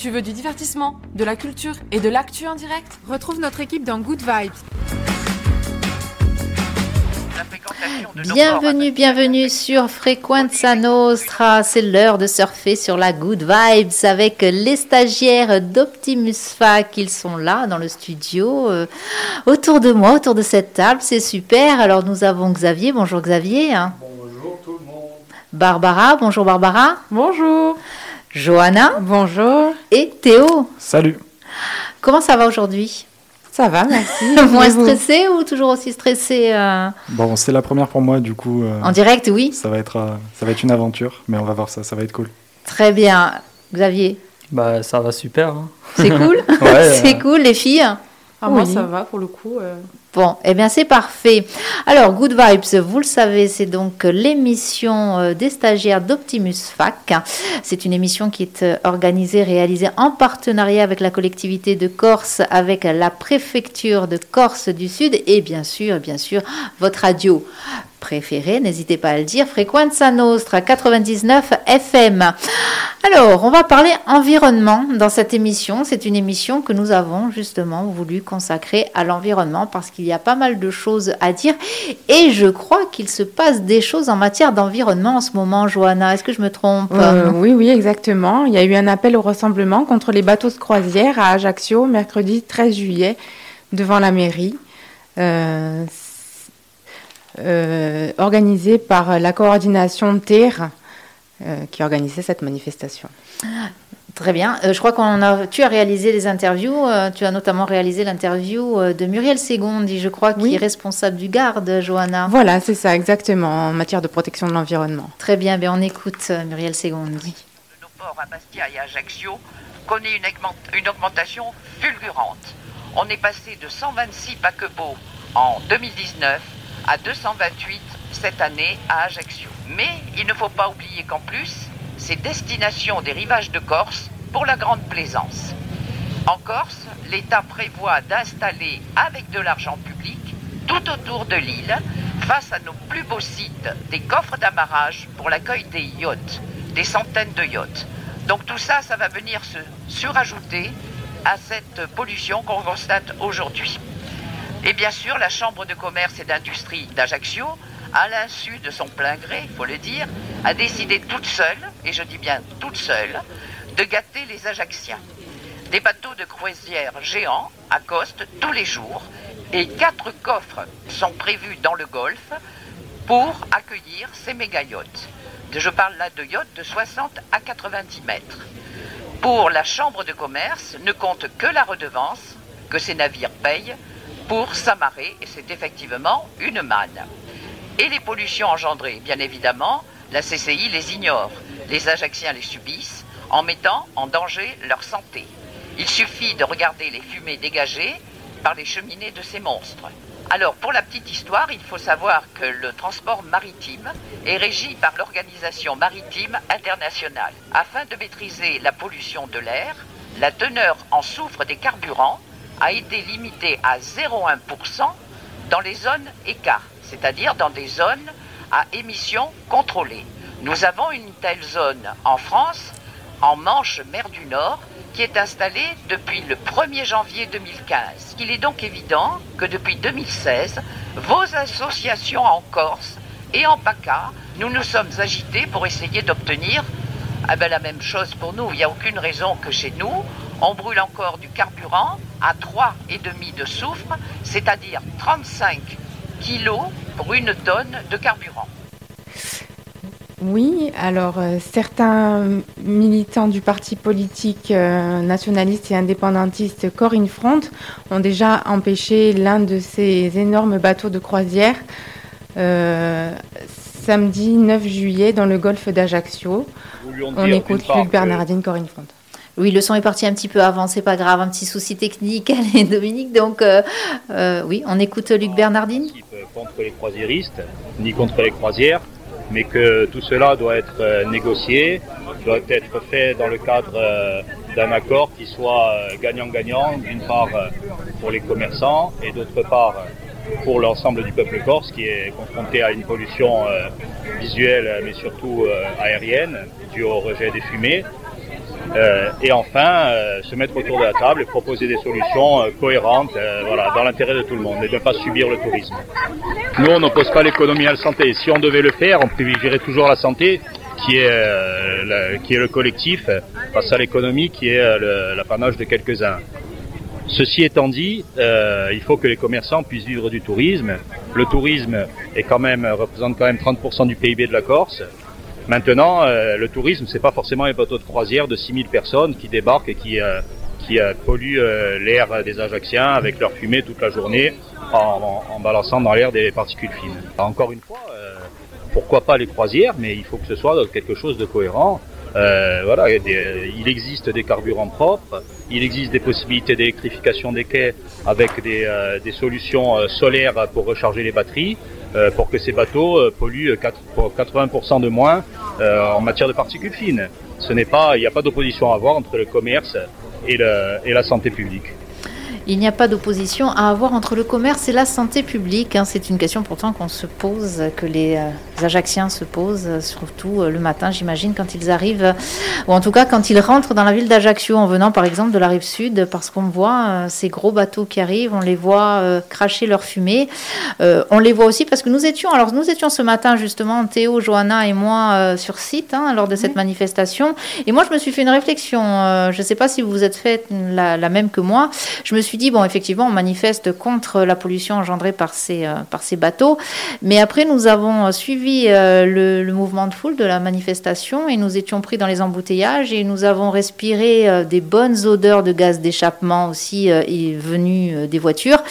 Tu veux du divertissement, de la culture et de l'actu en direct? Retrouve notre équipe dans Good Vibes. Bienvenue, bienvenue sur Frequenza Nostra. C'est l'heure de surfer sur la Good Vibes avec les stagiaires d'Optimus Fac. Ils sont là dans le studio, euh, autour de moi, autour de cette table. C'est super. Alors nous avons Xavier. Bonjour Xavier. Bonjour tout le monde. Barbara. Bonjour Barbara. Bonjour. Johanna. Bonjour. Et Théo. Salut. Comment ça va aujourd'hui? Ça va, merci. Moins stressé ou toujours aussi stressé euh, Bon, c'est la première pour moi, du coup. euh, En direct, oui. Ça va être, euh, ça va être une aventure, mais on va voir ça. Ça va être cool. Très bien. Xavier, Bah ça va super. hein. c'est cool Ouais, C'est euh, cool, les filles? Ah, Moi, Oui. ça va pour le coup. Bon, eh bien c'est parfait. Alors, Good Vibes, vous le savez, c'est donc l'émission euh, des stagiaires d'Optimus Fac. C'est une émission qui est euh, organisée, réalisée en partenariat avec la collectivité de Corse, avec la préfecture de Corse du Sud et bien sûr, bien sûr, votre radio préférée, n'hésitez pas à le dire, Frequenza Nostra 99 FM. Alors, on va parler environnement dans cette émission. C'est une émission que nous avons justement voulu consacrer à l'environnement parce qu'il y a pas mal de choses à dire et je crois qu'il se passe des choses en matière d'environnement en ce moment, Johanna. Est-ce que je me trompe? Euh, oui, oui, exactement. Il y a eu un appel au rassemblement contre les bateaux de croisière à Ajaccio, mercredi 13 juillet, devant la mairie. Euh, euh, organisé par la coordination TER euh, qui organisait cette manifestation. Très bien. Euh, je crois qu'on a. Tu as réalisé les interviews. euh, tu as notamment réalisé l'interview euh, de Muriel Segondi, je crois, qui Oui. est responsable du garde, Johanna. Voilà, c'est ça, exactement, en matière de protection de l'environnement. Très bien. Ben on écoute euh, Muriel Segondi. de nos ports à Bastia et à Ajaccio connaît une, augment- une augmentation fulgurante. On est passé de 126 paquebots en 2019 à 228 cette année à Ajaccio. Mais il ne faut pas oublier qu'en plus, c'est destination des rivages de Corse pour la grande plaisance. En Corse, l'État prévoit d'installer avec de l'argent public tout autour de l'île, face à nos plus beaux sites, des coffres d'amarrage pour l'accueil des yachts, des centaines de yachts. Donc tout ça, ça va venir se surajouter à cette pollution qu'on constate aujourd'hui. Et bien sûr, la Chambre de commerce et d'industrie d'Ajaccio, à l'insu de son plein gré, il faut le dire, a décidé toute seule, et je dis bien toute seule, de gâter les Ajacciens. Des bateaux de croisière géants accostent tous les jours et quatre coffres sont prévus dans le golfe pour accueillir ces méga yachts. Je parle là de yachts de 60 à 90 mètres. Pour la Chambre de commerce, ne compte que la redevance que ces navires payent pour s'amarrer, et c'est effectivement une manne. Et les pollutions engendrées, bien évidemment, la CCI les ignore. Les Ajacciens les subissent en mettant en danger leur santé. Il suffit de regarder les fumées dégagées par les cheminées de ces monstres. Alors, pour la petite histoire, il faut savoir que le transport maritime est régi par l'Organisation maritime internationale. Afin de maîtriser la pollution de l'air, la teneur en soufre des carburants a été limitée à 0,1% dans les zones écarts, c'est-à-dire dans des zones à émissions contrôlées. Nous avons une telle zone en France, en Manche, mer du Nord, qui est installée depuis le 1er janvier 2015. Il est donc évident que depuis 2016, vos associations en Corse et en PACA, nous nous sommes agités pour essayer d'obtenir ah ben, la même chose pour nous. Il n'y a aucune raison que chez nous, on brûle encore du carburant à 3,5 de soufre, c'est-à-dire 35 kilos pour une tonne de carburant. Oui, alors euh, certains militants du parti politique euh, nationaliste et indépendantiste Corinne Front ont déjà empêché l'un de ces énormes bateaux de croisière euh, samedi 9 juillet dans le golfe d'Ajaccio. On écoute Luc Bernardine, Corinne Front. Oui, le son est parti un petit peu avant, c'est pas grave, un petit souci technique, allez Dominique. Donc, euh, euh, oui, on écoute Luc Bernardine. contre les croisiéristes, ni contre les croisières, mais que tout cela doit être euh, négocié, doit être fait dans le cadre euh, d'un accord qui soit euh, gagnant-gagnant, d'une part euh, pour les commerçants et d'autre part euh, pour l'ensemble du peuple corse qui est confronté à une pollution euh, visuelle mais surtout euh, aérienne due au rejet des fumées. Euh, et enfin, euh, se mettre autour de la table et proposer des solutions euh, cohérentes voilà, dans l'intérêt de tout le monde et de ne pas subir le tourisme. Nous, on n'oppose pas l'économie à la santé. Si on devait le faire, on privilégierait toujours la santé, qui est, le, qui est le collectif, face à l'économie, qui est l'apanage de quelques-uns. Ceci étant dit, il faut que les commerçants puissent vivre du tourisme. Le tourisme est quand même, représente quand même 30% du PIB de la Corse. Maintenant, euh, le tourisme, c'est pas forcément un bateau de croisière de 6000 personnes qui débarquent et qui, euh, qui euh, polluent l'air des Ajacciens avec leur fumée toute la journée en, balançant dans l'air des particules fines. Encore une fois, pourquoi pas les croisières, mais il faut que ce soit quelque chose de cohérent. voilà, il existe des carburants propres, il existe des possibilités d'électrification des quais avec des, des solutions solaires pour recharger les batteries. Euh, pour que ces bateaux euh, polluent 80% de moins euh, en matière de particules fines. Ce n'est pas, il n'y a pas d'opposition à avoir entre le commerce et, et la santé publique. Il n'y a pas d'opposition à avoir entre le commerce et la santé publique. Hein. C'est une question pourtant qu'on se pose, que les euh, Ajacciens se posent, surtout euh, le matin, j'imagine, quand ils arrivent, ou en tout cas quand ils rentrent dans la ville d'Ajaccio, en venant par exemple de la rive sud, parce qu'on voit euh, ces gros bateaux qui arrivent, on les voit cracher leur fumée. on les voit aussi parce que nous étions, alors nous étions ce matin justement, Théo, Johanna et moi, sur site hein, lors de cette manifestation. Et moi, je me suis fait une réflexion. je ne sais pas si vous vous êtes fait la, la même que moi. Je me suis dit, bon, effectivement, on manifeste contre la pollution engendrée par ces, euh, par ces bateaux. Mais après, nous avons suivi euh, le, mouvement de foule de la manifestation et nous étions pris dans les embouteillages et nous avons respiré euh, des bonnes odeurs de gaz d'échappement aussi et venues des voitures.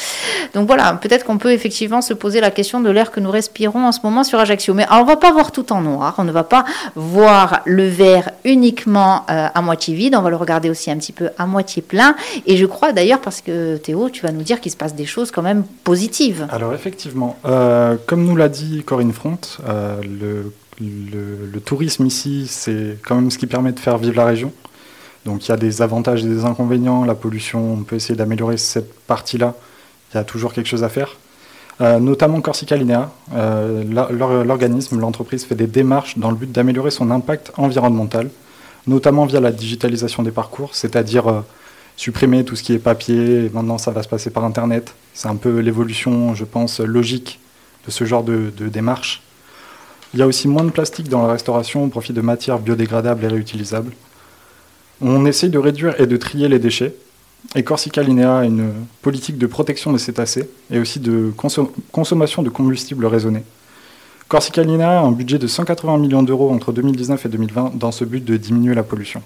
Donc voilà, peut-être qu'on peut effectivement se poser la question de l'air que nous respirons en ce moment sur Ajaccio. Mais on ne va pas voir tout en noir, on ne va pas voir le verre uniquement à moitié vide, on va le regarder aussi un petit peu à moitié plein. Et je crois d'ailleurs, parce que Théo, tu vas nous dire qu'il se passe des choses quand même positives. Alors effectivement, euh, comme nous l'a dit Corinne Front, euh, le, tourisme ici, c'est quand même ce qui permet de faire vivre la région. Donc il y a des avantages et des inconvénients. La pollution, on peut essayer d'améliorer cette partie-là. Il y a toujours quelque chose à faire. Euh, notamment Corsica Linea, l'organisme, l'entreprise fait des démarches dans le but d'améliorer son impact environnemental, notamment via la digitalisation des parcours, c'est-à-dire supprimer tout ce qui est papier. Maintenant, ça va se passer par Internet. C'est un peu l'évolution, je pense, logique de ce genre de, démarche. Il y a aussi moins de plastique dans la restauration au profit de matières biodégradables et réutilisables. On essaye de réduire et de trier les déchets. Et Corsica Linea a une politique de protection des cétacés et aussi de consommation de combustible raisonné. Corsica Linea a un budget de 180 millions d'euros entre 2019 et 2020 dans ce but de diminuer la pollution.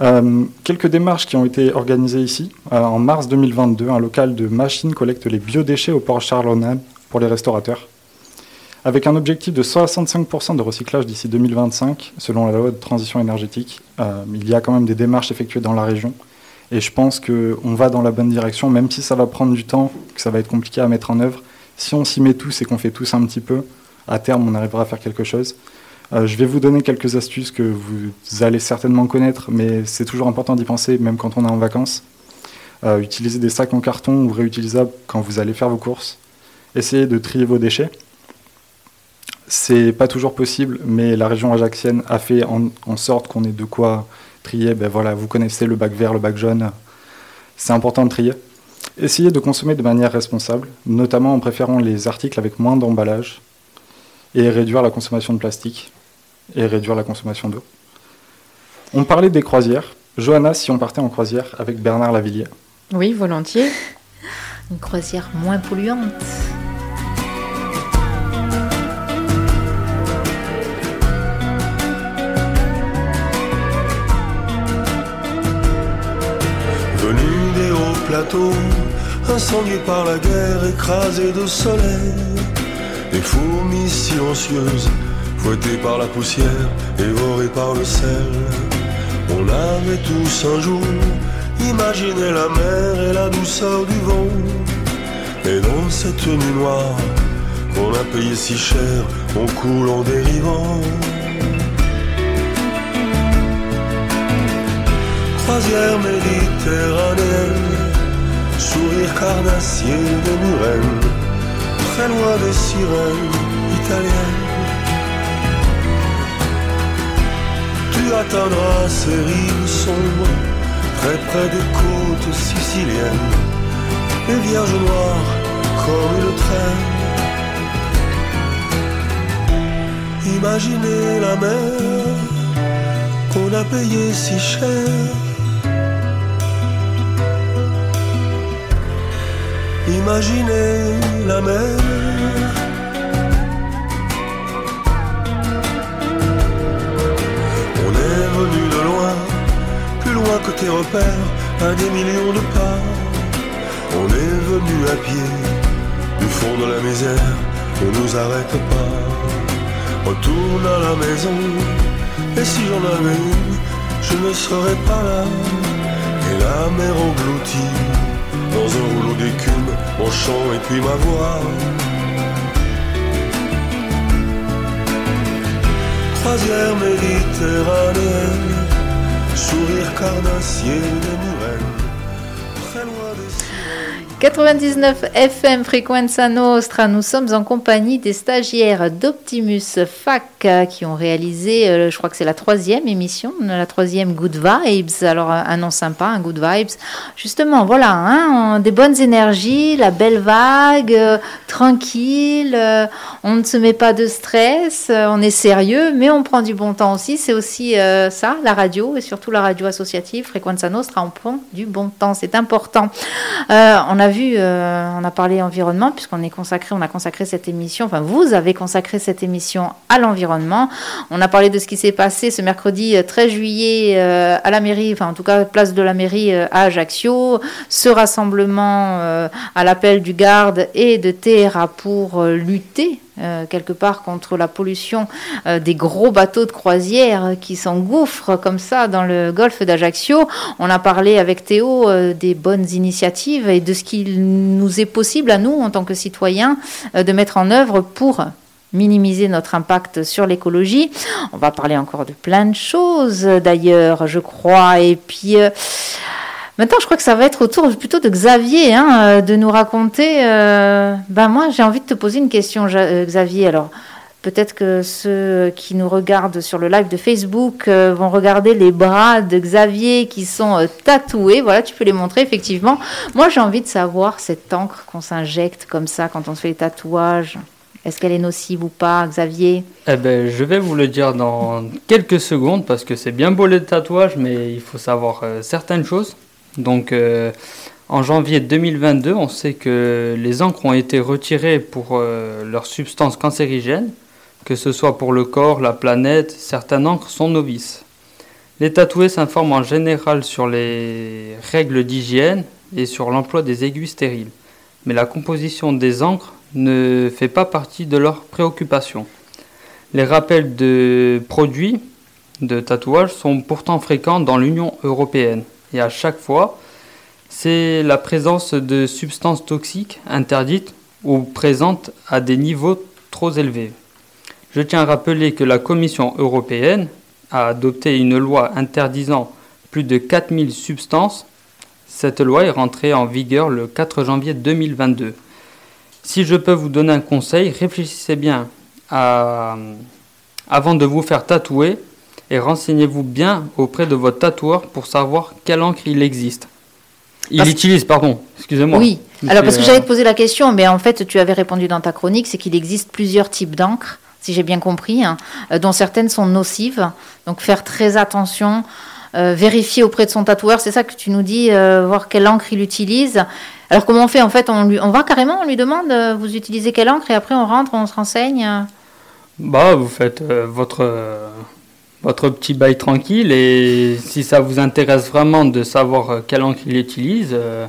Euh, quelques démarches qui ont été organisées ici. Euh, en mars 2022, un local de machines collecte les biodéchets au port Charlonane pour les restaurateurs. Avec un objectif de 65% de recyclage d'ici 2025, selon la loi de transition énergétique, euh, il y a quand même des démarches effectuées dans la région. Et je pense qu'on va dans la bonne direction, même si ça va prendre du temps, que ça va être compliqué à mettre en œuvre. Si on s'y met tous et qu'on fait tous un petit peu, à terme, on arrivera à faire quelque chose. Euh, je vais vous donner quelques astuces que vous allez certainement connaître, mais c'est toujours important d'y penser, même quand on est en vacances. Euh, utilisez des sacs en carton ou réutilisables quand vous allez faire vos courses. Essayez de trier vos déchets. C'est pas toujours possible, mais la région ajaxienne a fait en, sorte qu'on ait de quoi trier. Ben voilà, vous connaissez le bac vert, le bac jaune. C'est important de trier. Essayez de consommer de manière responsable, notamment en préférant les articles avec moins d'emballage et réduire la consommation de plastique et réduire la consommation d'eau. On parlait des croisières. Johanna, si on partait en croisière avec Bernard Lavillier Oui, volontiers. Une croisière moins polluante. Plateaux, incendiés par la guerre, écrasés de soleil, des fourmis silencieuses fouetté par la poussière, évoré par le sel. On avait tous un jour imaginé la mer et la douceur du vent. Et dans cette nuit noire qu'on a payé si cher, on coule en dérivant. Croisière méditerranéenne, sourire carnassier de Murennes, très loin des sirènes italiennes atteindras ces rives sombres, très près des côtes siciliennes, les vierges noires comme une traîne. Imaginez la mer qu'on a payée si cher. Imaginez la mer. On est venu de loin, plus loin que tes repères, à des millions de pas. On est venu à pied, du fond de la misère, ne nous arrête pas. Retourne à la maison, et si j'en avais une, je ne serais pas là. Et la mer engloutit dans un rouleau d'écume mon chant et puis ma voix. Croisière méditerranéenne, sourire carnassier des 99 FM Frequenza Nostra, nous sommes en compagnie des stagiaires d'Optimus FAC euh, qui ont réalisé, euh, je crois que c'est la troisième émission, la troisième Good Vibes. Alors un nom sympa, un Good Vibes. Justement, voilà, hein, des bonnes énergies, la belle vague, euh, tranquille, euh, on ne se met pas de stress, euh, on est sérieux, mais on prend du bon temps aussi. C'est aussi euh, ça, la radio et surtout la radio associative Frequenza Nostra, on prend du bon temps, c'est important. Euh, on a euh, on a parlé environnement, puisqu'on est consacré, on a consacré cette émission, enfin vous avez consacré cette émission à l'environnement. On a parlé de ce qui s'est passé ce mercredi euh, 13 juillet euh, à la mairie, enfin en tout cas place de la mairie euh, à Ajaccio, ce rassemblement euh, à l'appel du garde et de Terra pour euh, lutter euh, quelque part contre la pollution euh, des gros bateaux de croisière qui s'engouffrent comme ça dans le golfe d'Ajaccio. On a parlé avec Théo euh, des bonnes initiatives et de ce qu'il nous est possible à nous en tant que citoyens de mettre en œuvre pour minimiser notre impact sur l'écologie. On va parler encore de plein de choses d'ailleurs, je crois. Et puis maintenant, je crois que ça va être au tour plutôt de Xavier hein, euh, de nous raconter. ben moi, j'ai envie de te poser une question, euh, Xavier. Alors. Peut-être que ceux qui nous regardent sur le live de Facebook vont regarder les bras de Xavier qui sont tatoués. Voilà, tu peux les montrer effectivement. Moi, j'ai envie de savoir cette encre qu'on s'injecte comme ça quand on se fait les tatouages. Est-ce qu'elle est nocive ou pas, Xavier? Eh ben, je vais vous le dire dans quelques secondes parce que c'est bien beau les tatouages, mais il faut savoir certaines choses. Donc, euh, en janvier 2022, on sait que les encres ont été retirées pour euh, leurs substances cancérigènes, que ce soit pour le corps, la planète. Certaines encres sont novices. Les tatoués s'informent en général sur les règles d'hygiène et sur l'emploi des aiguilles stériles. Mais la composition des encres ne fait pas partie de leurs préoccupations. Les rappels de produits de tatouage sont pourtant fréquents dans l'Union européenne et à chaque fois, c'est la présence de substances toxiques interdites ou présentes à des niveaux trop élevés. Je tiens à rappeler que la Commission européenne a adopté une loi interdisant plus de 4000 substances. Cette loi est rentrée en vigueur le 4 janvier 2022. Si je peux vous donner un conseil, réfléchissez bien avant de vous faire tatouer et renseignez-vous bien auprès de votre tatoueur pour savoir quelle encre il existe. Il Parce- utilise, pardon, excusez-moi. Oui. Alors, parce que euh, j'allais te poser la question, mais en fait, tu avais répondu dans ta chronique, c'est qu'il existe plusieurs types d'encre, si j'ai bien compris, hein, euh, dont certaines sont nocives. Donc, faire très attention, euh, vérifier auprès de son tatoueur, c'est ça que tu nous dis, euh, voir quelle encre il utilise. Alors, comment on fait En fait, on, lui, on va carrément, on lui demande, euh, vous utilisez quelle encre, et après, on rentre, on se renseigne. Bah, vous faites votre, votre petit bail tranquille et si ça vous intéresse vraiment de savoir euh, quelle encre il utilise, euh,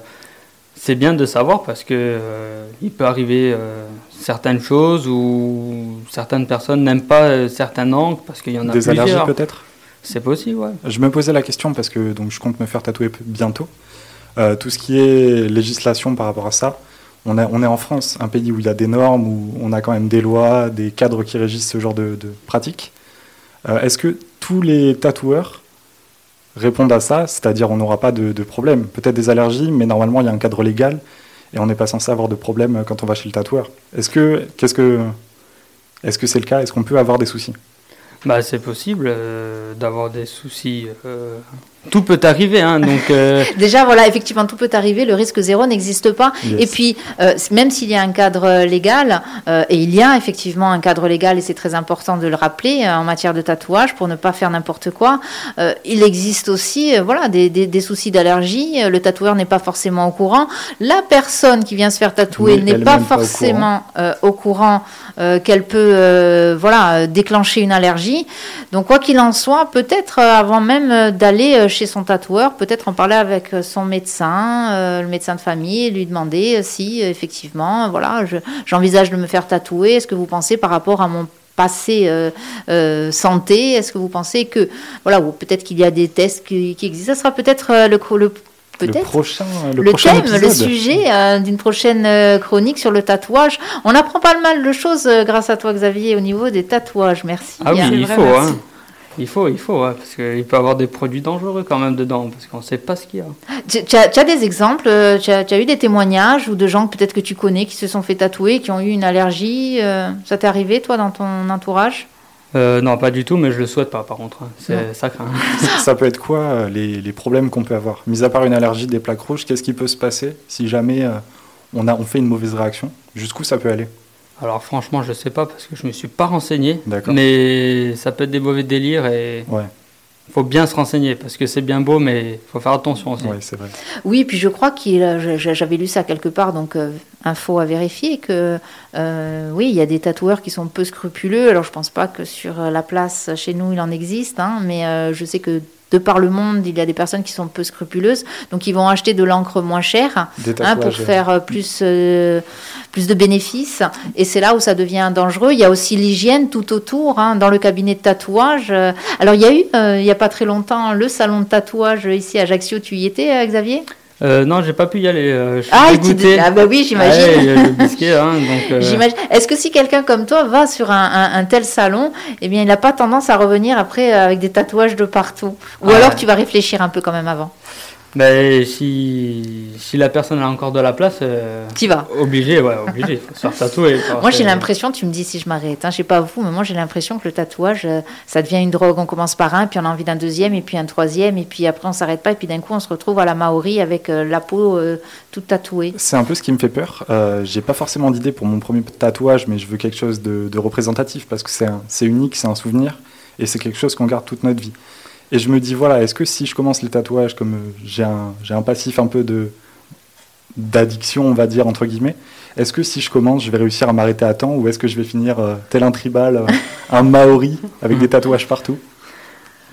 c'est bien de savoir parce que euh, il peut arriver euh, certaines choses ou certaines personnes n'aiment pas certaines encres parce qu'il y en a Des plusieurs. allergies peut-être? C'est possible, ouais. Je me posais la question parce que donc, je compte me faire tatouer bientôt. Tout ce qui est législation par rapport à ça, on, a- on est en France, un pays où il y a des normes, où on a quand même des lois, des cadres qui régissent ce genre de, de pratiques. Euh, Est-ce que tous les tatoueurs répondent à ça C'est-à-dire on n'aura pas de, problème Peut-être des allergies, mais normalement il y a un cadre légal et on n'est pas censé avoir de problème quand on va chez le tatoueur. Est-ce que c'est le cas? Est-ce qu'on peut avoir des soucis? Bah, c'est possible euh, d'avoir des soucis. euh, tout peut arriver, hein, donc. euh, Déjà, voilà, effectivement, tout peut arriver. Le risque zéro n'existe pas. Yes. Et puis, euh, même s'il y a un cadre légal, euh, et il y a effectivement un cadre légal, et c'est très important de le rappeler en matière de tatouage pour ne pas faire n'importe quoi, il existe aussi, voilà, des, des- des soucis d'allergie. Le tatoueur n'est pas forcément au courant. La personne qui vient se faire tatouer n'est pas forcément au courant euh, qu'elle peut, voilà, déclencher une allergie. Donc, quoi qu'il en soit, peut-être avant même d'aller chez son tatoueur, peut-être en parler avec euh, son médecin, euh, le médecin de famille, et lui demander euh, si effectivement, voilà, je- j'envisage de me faire tatouer. Est-ce que vous pensez par rapport à mon passé euh, euh, santé Est-ce que vous pensez que, voilà, ou peut-être qu'il y a des tests qui, qui existent Ça sera peut-être le, le Le peut-être prochain, le le, prochain thème, le sujet euh, d'une prochaine chronique sur le tatouage. On apprend pas mal de choses euh, grâce à toi, Xavier, au niveau des tatouages. Merci. Ah oui, Hein. il faut, hein. Il faut, il faut, ouais, parce qu'il peut y avoir des produits dangereux quand même dedans, parce qu'on ne sait pas ce qu'il y a. Tu, tu as, tu as des exemples euh, tu as, tu as eu des témoignages ou de gens que peut-être que tu connais qui se sont fait tatouer, qui ont eu une allergie euh, Ça t'est arrivé, toi, dans ton entourage? Euh, non, pas du tout, mais je le souhaite pas, par contre. hein. C'est ça craint. Ça peut être quoi les, les problèmes qu'on peut avoir? Mis à part une allergie des plaques rouges, qu'est-ce qui peut se passer si jamais euh, on, a, on fait une mauvaise réaction? Jusqu'où ça peut aller? Alors franchement, je sais pas, parce que je me suis pas renseigné. D'accord. Mais ça peut être des mauvais délires et Ouais, faut bien se renseigner, parce que c'est bien beau, mais faut faire attention aussi. ouais c'est vrai. Oui, puis je crois qu'il, j'avais lu ça quelque part, donc euh, info à vérifier, que euh, oui, il y a des tatoueurs qui sont peu scrupuleux. Alors je pense pas que sur euh, la place chez nous il en existe, hein, mais euh, je sais que de par le monde, il y a des personnes qui sont peu scrupuleuses, donc ils vont acheter de l'encre moins chère hein, pour faire euh, plus, euh, plus de bénéfices. Et c'est là où ça devient dangereux. Il y a aussi l'hygiène tout autour, hein, dans le cabinet de tatouage. Euh, Alors il y a eu, euh, il n'y a pas très longtemps, le salon de tatouage ici à Ajaccio. Tu y étais, Xavier? Euh, non, j'ai pas pu y aller. euh, je ah, dégoûté. ah bah oui, j'imagine. Biscuit, hein, donc. Est-ce que si quelqu'un comme toi va sur un, un- un tel salon, eh bien, il n'a pas tendance à revenir après euh, avec des tatouages de partout? Ou Ah alors tu vas réfléchir un peu quand même avant? Ben, si, si la personne a encore de la place, euh, Tu vas. obligé, ouais, obligé, se faire tatouer. Moi, j'ai l'impression, tu me dis si je m'arrête, hein, je sais pas vous, mais moi, j'ai l'impression que le tatouage, euh, ça devient une drogue. On commence par un, puis on a envie d'un deuxième, et puis un troisième, et puis après, on s'arrête pas, et puis d'un coup, on se retrouve à la Maori avec euh, la peau euh, toute tatouée. C'est un peu ce qui me fait peur. Euh, j'ai pas forcément d'idée pour mon premier tatouage, mais je veux quelque chose de, de représentatif parce que c'est un- c'est unique, c'est un souvenir et c'est quelque chose qu'on garde toute notre vie. Et je me dis, voilà, est-ce que si je commence les tatouages, comme j'ai un, j'ai un passif un peu de d'addiction, on va dire, entre guillemets, est-ce que si je commence, je vais réussir à m'arrêter à temps ou est-ce que je vais finir euh, tel un tribal, euh, un maori avec des tatouages partout?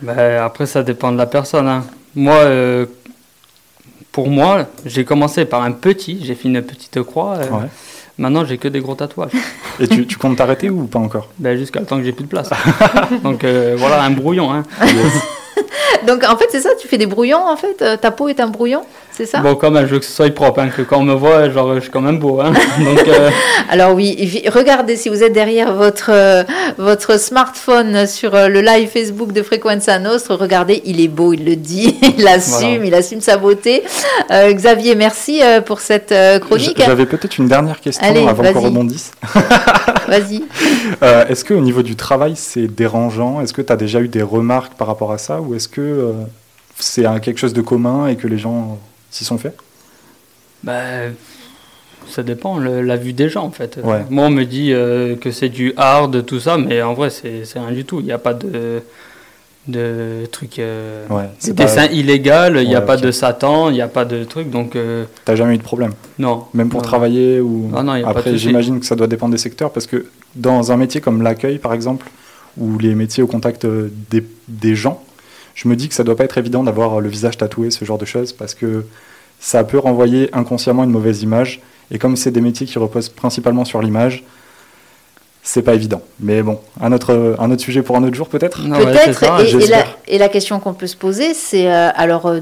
Ben, après, ça dépend de la personne. hein. Moi, euh, pour moi, j'ai commencé par un petit, j'ai fait une petite croix. Ouais. Maintenant, j'ai que des gros tatouages. Et tu, tu comptes t'arrêter ou pas encore? Ben, Jusqu'à temps que j'ai plus de place. Donc voilà, un brouillon. Hein. Donc, en fait, c'est ça, tu fais des brouillons, en fait euh, Ta peau est un brouillon, c'est ça Bon, quand même, je veux que ce soit propre, hein, que quand on me voit, genre, je suis quand même beau. Hein. Donc, euh, Alors oui, regardez si vous êtes derrière votre, euh, votre smartphone sur euh, le live Facebook de Frequenza Nostre, regardez, il est beau, il le dit, il assume, Voilà. il assume sa beauté. Euh, Xavier, merci euh, pour cette euh, chronique. J'avais peut-être une dernière question Allez, avant qu'on rebondisse. Vas-y. Euh, est-ce qu'au niveau du travail, c'est dérangeant? Est-ce que tu as déjà eu des remarques par rapport à ça? Ou est-ce que euh, c'est quelque chose de commun et que les gens s'y sont fait ben, ça dépend, le- la vue des gens, en fait. Ouais. Moi, on me dit euh, que c'est du hard, tout ça, mais en vrai, c'est rien du tout. Il n'y a pas de, de trucs. Euh, Ouais, de pas- illégal, il n'y a pas de Satan, il n'y a pas de truc, donc euh, T'as jamais eu de problème non. Même pour Non. travailler ou... Ah non, y a pas de Après, j'imagine que ça doit dépendre des secteurs parce que dans un métier comme l'accueil, par exemple, ou les métiers au contact euh, des, des gens, je me dis que ça doit pas être évident d'avoir le visage tatoué, ce genre de choses, parce que ça peut renvoyer inconsciemment une mauvaise image. Et comme c'est des métiers qui reposent principalement sur l'image, c'est pas évident. Mais bon, un autre, un autre sujet pour un autre jour peut-être? Ouais, Peut-être, et la question qu'on peut se poser, c'est euh, alors.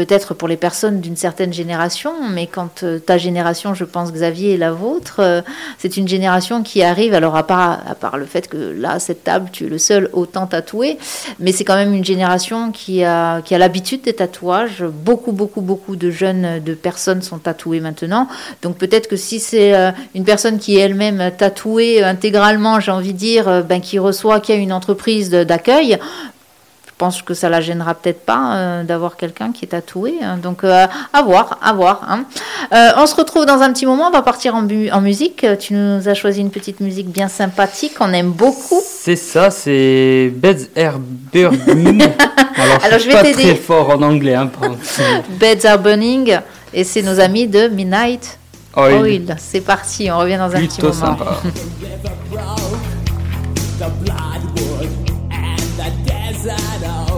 Peut-être pour les personnes d'une certaine génération, mais quand euh, ta génération, je pense Xavier, est la vôtre, euh, c'est une génération qui arrive, alors à part, à part le fait que là, cette table, tu es le seul autant tatoué, mais c'est quand même une génération qui a, qui a l'habitude des tatouages. Beaucoup, beaucoup, beaucoup de jeunes, de personnes sont tatouées maintenant. Donc peut-être que si c'est euh, une personne qui est elle-même tatouée intégralement, j'ai envie de dire, ben, qui reçoit, qui a une entreprise d'accueil, pense que ça la gênera peut-être pas euh, d'avoir quelqu'un qui est tatoué. Hein. donc euh, à voir, à voir. Hein. Euh, on se retrouve dans un petit moment. On va partir en, en, musique. Tu nous as choisi une petite musique bien sympathique. On aime beaucoup. C'est ça, c'est Beds Are Burning. Alors, je, vais pas très fort en anglais. Hein, Beds Are Burning. Et c'est nos amis de Midnight Oil. C'est parti. On revient dans un petit moment. Sympa. inside out.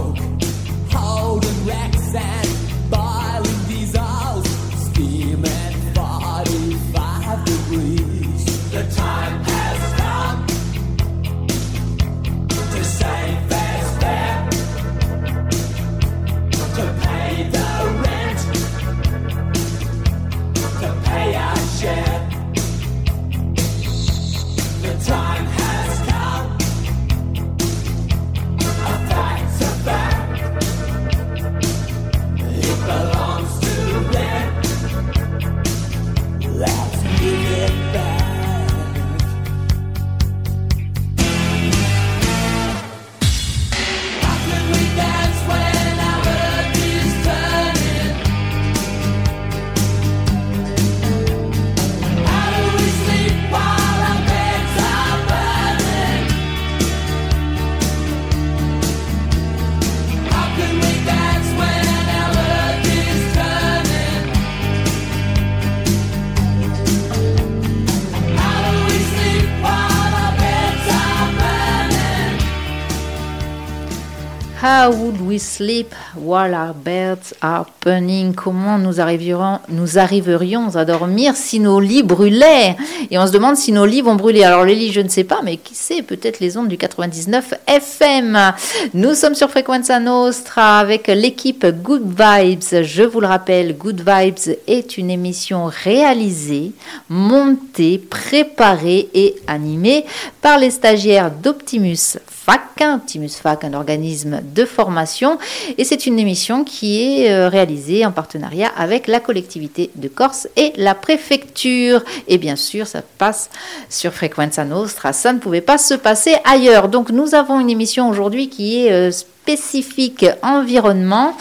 We sleep our beds are burning Comment nous arriverions, nous arriverions à dormir si nos lits brûlaient Et on se demande si nos lits vont brûler. Alors les lits, je ne sais pas, mais qui sait Peut-être les ondes du 99 FM. Nous sommes sur Frequenza Nostra avec l'équipe Good Vibes. Je vous le rappelle, Good Vibes est une émission réalisée, montée, préparée et animée par les stagiaires d'Optimus FAC, Optimus FAC, un organisme de formation. Et c'est une émission qui est euh, réalisée en partenariat avec la collectivité de Corse et la préfecture. Et bien sûr, ça passe sur Frequenza Nostra. Ça ne pouvait pas se passer ailleurs. Donc nous avons une émission aujourd'hui qui est euh, spécifique environnement.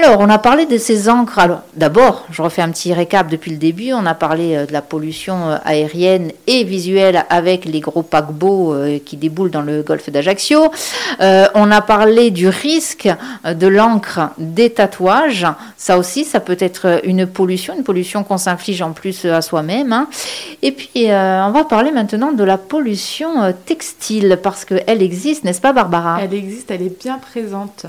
Alors, on a parlé de ces encres. Alors, d'abord, je refais un petit récap depuis le début. On a parlé euh, de la pollution euh, aérienne et visuelle avec les gros paquebots euh, qui déboulent dans le golfe d'Ajaccio. on a parlé du risque de l'encre des tatouages. Ça aussi, ça peut être une pollution, une pollution qu'on s'inflige en plus à soi-même. Hein. Et puis, on va parler maintenant de la pollution textile parce qu'elle existe, n'est-ce pas, Barbara? Elle existe, elle est bien présente.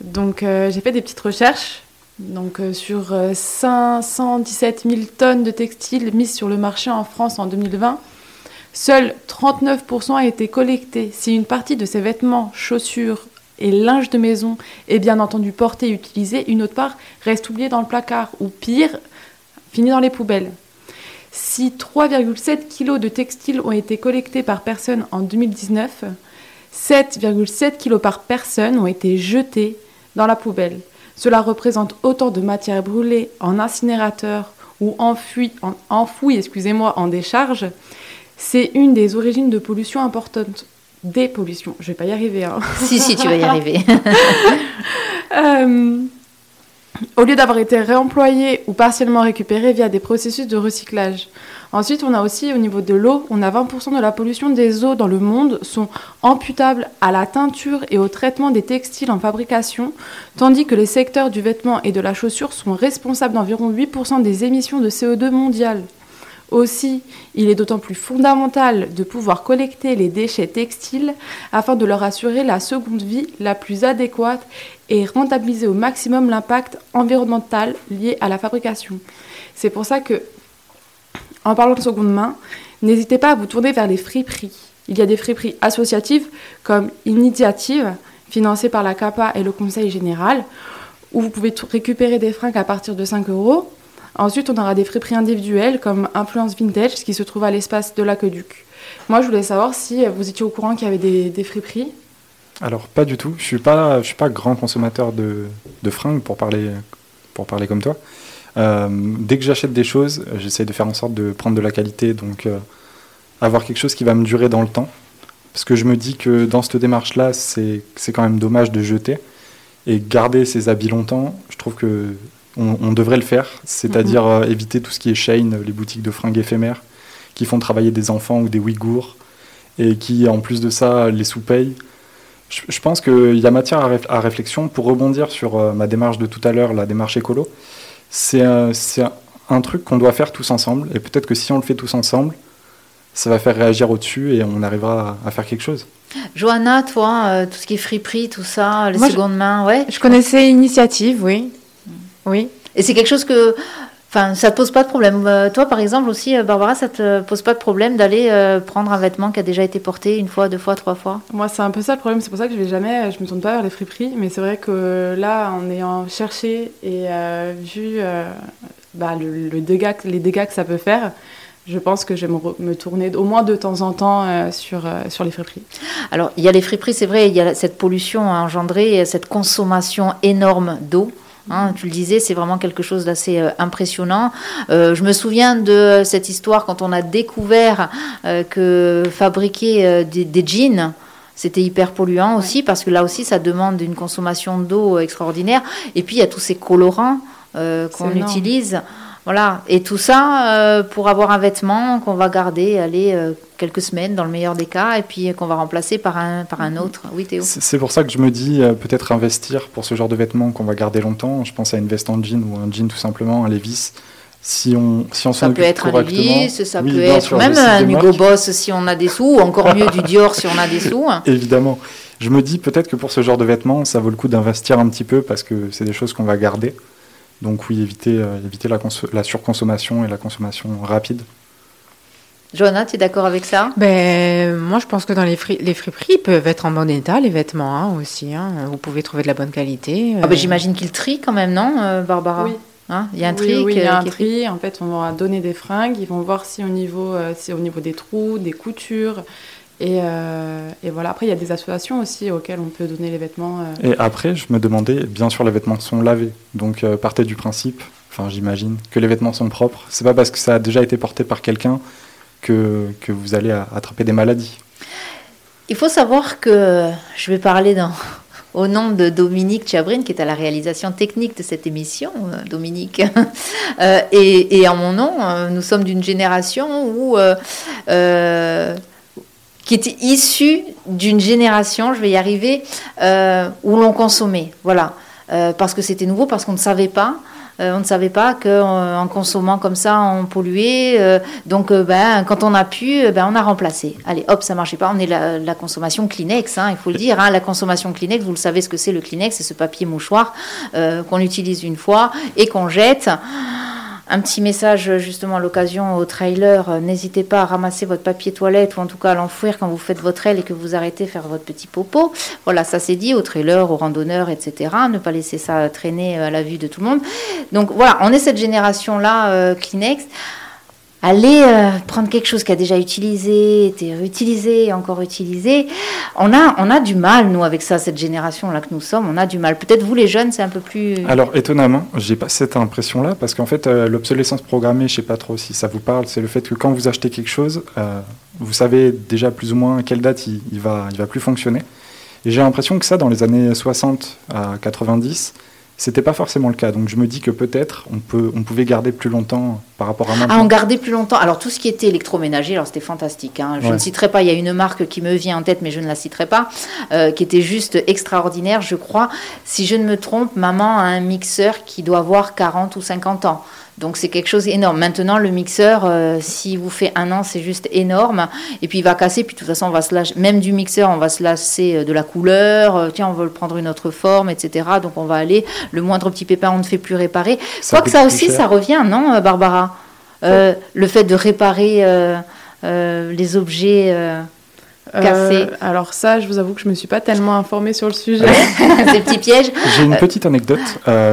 Donc euh, j'ai fait des petites recherches. Donc euh, sur 517 euh, 000 tonnes de textiles mises sur le marché en France en 2020, seuls 39% a été collecté. Si une partie de ces vêtements, chaussures et linge de maison est bien entendu portée et utilisée, une autre part reste oubliée dans le placard ou pire, finit dans les poubelles. Si 3,7 kg de textiles ont été collectés par personne en 2019, 7,7 kg par personne ont été jetés dans la poubelle. Cela représente autant de matière brûlée en incinérateur ou enfouie en, excusez-moi, en décharge. C'est une des origines de pollution importante. Des pollutions. Je vais pas y arriver. Hein. Si, si, tu vas y arriver. Euh, au lieu d'avoir été réemployé ou partiellement récupéré via des processus de recyclage. Ensuite, on a aussi au niveau de l'eau, on a 20% de la pollution des eaux dans le monde sont imputables à la teinture et au traitement des textiles en fabrication, tandis que les secteurs du vêtement et de la chaussure sont responsables d'environ 8% des émissions de CO2 mondiales. Aussi, il est d'autant plus fondamental de pouvoir collecter les déchets textiles afin de leur assurer la seconde vie la plus adéquate et rentabiliser au maximum l'impact environnemental lié à la fabrication. C'est pour ça que en parlant de seconde main, n'hésitez pas à vous tourner vers les friperies. Il y a des friperies associatives comme Initiative, financées par la CAPA et le Conseil général, où vous pouvez récupérer des fringues à partir de 5 euros. Ensuite, on aura des friperies individuelles comme Influence Vintage, qui se trouve à l'espace de l'Aqueduc. Moi, je voulais savoir si vous étiez au courant qu'il y avait des, des friperies. Alors, pas du tout. Je suis pas, suis pas grand consommateur de, de fringues, pour parler, pour parler comme toi. Euh, dès que j'achète des choses, j'essaie de faire en sorte de prendre de la qualité, donc euh, avoir quelque chose qui va me durer dans le temps. Parce que je me dis que dans cette démarche-là, c'est quand même dommage de jeter. Et garder ses habits longtemps, je trouve que on, devrait le faire, c'est-à-dire mhm. euh, éviter tout ce qui est chain, les boutiques de fringues éphémères, qui font travailler des enfants ou des Ouïghours, et qui, en plus de ça, les sous-payent. Je, pense qu'il y a matière à, réflexion. Pour rebondir sur ma démarche de tout à l'heure, la démarche écolo, c'est un, truc qu'on doit faire tous ensemble. Et peut-être que si on le fait tous ensemble, ça va faire réagir au-dessus et on arrivera à, faire quelque chose. Johanna, toi, euh, tout ce qui est friperie, tout ça, les secondes mains, ouais. Je connaissais Initiative, oui. Oui. Et c'est quelque chose que Enfin, ça te pose pas de problème. Euh, toi, par exemple, aussi, euh, Barbara, ça te pose pas de problème d'aller euh, prendre un vêtement qui a déjà été porté une fois, deux fois, trois fois? Moi, c'est un peu ça le problème. C'est pour ça que je vais jamais, je me tourne pas vers les friperies. Mais c'est vrai que là, en ayant cherché et vu bah, le, dégât, les dégâts que ça peut faire, je pense que je vais me, tourner au moins de temps en temps sur, sur les friperies. Alors, il y a les friperies, c'est vrai, il y a cette pollution engendrée, cette consommation énorme d'eau. Hein, tu le disais, c'est vraiment quelque chose d'assez euh, impressionnant. Euh, je me souviens de cette histoire quand on a découvert euh, que fabriquer des, jeans, c'était hyper polluant aussi, parce que là aussi, ça demande une consommation d'eau extraordinaire. Et puis, il y a tous ces colorants qu'on utilise. Voilà, et tout ça euh, pour avoir un vêtement qu'on va garder, aller euh, quelques semaines dans le meilleur des cas, et puis qu'on va remplacer par un, par un mhm. autre. Oui, Théo C'est pour ça que je me dis euh, peut-être investir pour ce genre de vêtements qu'on va garder longtemps. Je pense à une veste en jean ou un jean tout simplement, un Levis. Si on, si on ça peut être un Levis, ça peut être même un Hugo Boss si on a des sous, ou encore mieux du Dior si on a des sous. Évidemment. Je me dis peut-être que pour ce genre de vêtements, ça vaut le coup d'investir un petit peu parce que c'est des choses qu'on va garder. Donc oui, éviter, euh, éviter la, la, surconsommation et la consommation rapide. Johanna, tu es d'accord avec ça? Ben, Moi, je pense que dans les, les friperies, peuvent être en bon état, les vêtements hein, aussi. Hein. Vous pouvez trouver de la bonne qualité. Ah ben, J'imagine qu'ils trient quand même, non, euh, Barbara? Oui. Hein, il y a un tri. Oui, il y a un tri. En fait, on va donner des fringues. Ils vont voir si au niveau, euh, si au niveau des trous, des coutures, euh, et, voilà, après, il y a des associations aussi auxquelles on peut donner les vêtements. Euh. Et après, je me demandais, bien sûr, les vêtements sont lavés. Donc, euh, partez du principe, enfin, j'imagine, que les vêtements sont propres. C'est pas parce que ça a déjà été porté par quelqu'un que, que vous allez attraper des maladies. Il faut savoir que je vais parler dans, au nom de Dominique Chabrine, qui est à la réalisation technique de cette émission, Dominique, et, et, en mon nom, nous sommes d'une génération où qui était issu d'une génération, je vais y arriver, euh, où l'on consommait. Voilà. Euh, parce que c'était nouveau, parce qu'on ne savait pas. Euh, on ne savait pas qu'en consommant comme ça, on polluait. donc, ben, quand on a pu, ben, on a remplacé. Allez, hop, ça marchait pas. On est la, la consommation Kleenex, hein, il faut le dire. Hein, la consommation Kleenex, vous le savez ce que c'est le Kleenex, c'est ce papier mouchoir qu'on utilise une fois et qu'on jette. Un petit message justement à l'occasion au trailer, euh, n'hésitez pas à ramasser votre papier toilette ou en tout cas à l'enfouir quand vous faites votre aile et que vous arrêtez faire votre petit popo. Voilà, ça c'est dit au trailer, aux randonneurs, etc. Ne pas laisser ça traîner à la vue de tout le monde. Donc voilà, on est cette génération-là, euh, Kleenex aller euh, prendre quelque chose qui a déjà utilisé, été réutilisé, encore utilisé. On a, on a du mal, nous, avec ça, cette génération-là que nous sommes, on a du mal. Peut-être vous, les jeunes, c'est un peu plus... Alors, étonnamment, j'ai pas cette impression-là, parce qu'en fait, euh, l'obsolescence programmée, je sais pas trop si ça vous parle, c'est le fait que quand vous achetez quelque chose, euh, vous savez déjà plus ou moins à quelle date il, il, va, il va plus fonctionner. Et j'ai l'impression que ça, dans les années 60 à 90, c'était pas forcément le cas. Donc je me dis que peut-être on, peut, on pouvait garder plus longtemps par rapport à maintenant. Ah, on gardait plus longtemps. Alors tout ce qui était électroménager, alors c'était fantastique. Hein. Je ne citerai pas, il y a une marque qui me vient en tête, mais je ne la citerai pas, euh, qui était juste extraordinaire, je crois. Si je ne me trompe, maman a un mixeur qui doit avoir 40 ou 50 ans. Donc c'est quelque chose d'énorme. Maintenant, le mixeur, euh, si vous fait un an, c'est juste énorme. Et puis il va casser, puis de toute façon, on va se lâcher, même du mixeur, on va se lasser euh, de la couleur. Euh, tiens, on veut le prendre une autre forme, etc. Donc on va aller, le moindre petit pépin, on ne fait plus réparer. Ça que ça aussi, ça revient, non, Barbara? Le fait de réparer les objets cassé Alors ça, je vous avoue que je me suis pas tellement informée sur le sujet. Ces petits pièges. J'ai une petite anecdote.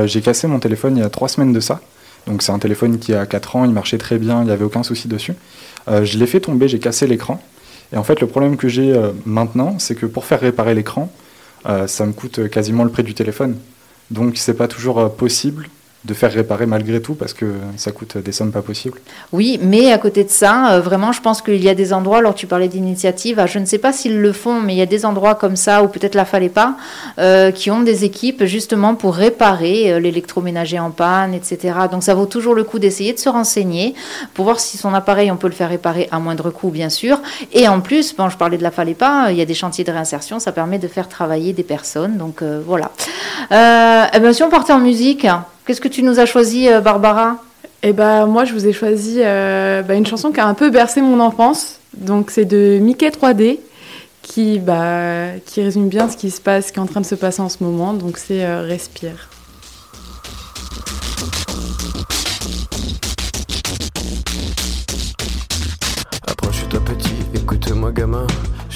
J'ai cassé mon téléphone il y a trois semaines de ça. Donc c'est un téléphone qui a 4 ans, il marchait très bien, il n'y avait aucun souci dessus. je l'ai fait tomber, j'ai cassé l'écran. Et en fait, le problème que j'ai maintenant, c'est que pour faire réparer l'écran, ça me coûte quasiment le prix du téléphone. Donc c'est pas toujours possible de faire réparer malgré tout parce que ça coûte des sommes pas possibles. Oui, mais à côté de ça, euh, vraiment, je pense qu'il y a des endroits, alors tu parlais d'initiative, ah, je ne sais pas s'ils le font, mais il y a des endroits comme ça, ou peut-être la fallait pas, euh, qui ont des équipes justement pour réparer euh, l'électroménager en panne, etc. Donc ça vaut toujours le coup d'essayer de se renseigner pour voir si son appareil, on peut le faire réparer à moindre coût, bien sûr. Et en plus, bon, je parlais de la fallait pas, il y a des chantiers de réinsertion, ça permet de faire travailler des personnes. Donc voilà. Eh ben, si on partait en musique, Qu'est-ce que tu nous as choisi, euh, Barbara? Eh ben, moi, je vous ai choisi euh, bah, une chanson qui a un peu bercé mon enfance. Donc, c'est de Mickey 3D, qui, bah, qui résume bien ce qui se passe, ce qui est en train de se passer en ce moment. Donc, c'est euh, Respire. Approche-toi petit, écoute-moi gamin.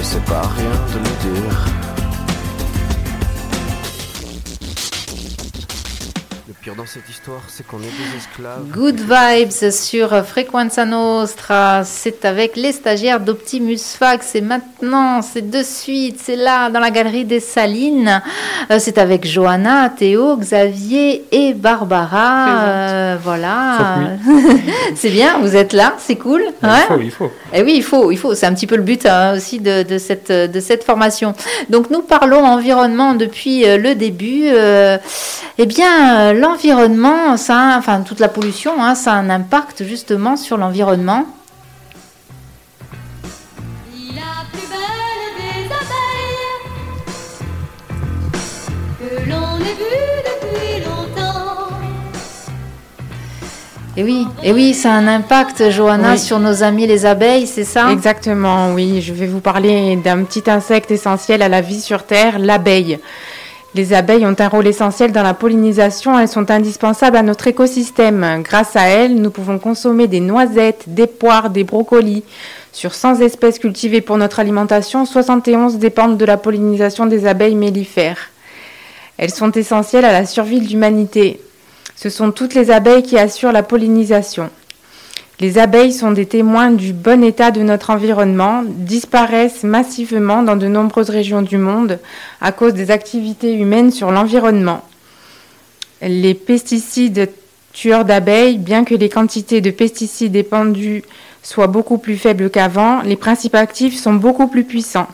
Et c'est pas rien de le dire. Dans cette histoire, c'est qu'on est des esclaves. Good vibes sur Frequenza Nostra. C'est avec les stagiaires d'Optimus Fax. C'est maintenant, c'est de suite, c'est là, dans la galerie des Salines. Euh, c'est avec Johanna, Théo, Xavier et Barbara. Euh, voilà. c'est bien, vous êtes là, c'est cool. Il faut, il faut. Et eh oui, il faut, il faut. C'est un petit peu le but hein, aussi de, de, cette, de cette formation. Donc nous parlons environnement depuis euh, le début. eh bien, l'environnement l'environnement, ça, enfin toute la pollution, hein, ça a un impact justement sur l'environnement. Et oui, et oui, ça a un impact, Johanna, sur nos amis les abeilles, c'est ça? Exactement, oui. Je vais vous parler d'un petit insecte essentiel à la vie sur Terre, l'abeille. Les abeilles ont un rôle essentiel dans la pollinisation, elles sont indispensables à notre écosystème. Grâce à elles, nous pouvons consommer des noisettes, des poires, des brocolis. Sur 100 espèces cultivées pour notre alimentation, 71 dépendent de la pollinisation des abeilles mellifères. Elles sont essentielles à la survie de l'humanité. Ce sont toutes les abeilles qui assurent la pollinisation. Les abeilles sont des témoins du bon état de notre environnement, disparaissent massivement dans de nombreuses régions du monde à cause des activités humaines sur l'environnement. Les pesticides tueurs d'abeilles, bien que les quantités de pesticides épandus soient beaucoup plus faibles qu'avant, les principes actifs sont beaucoup plus puissants.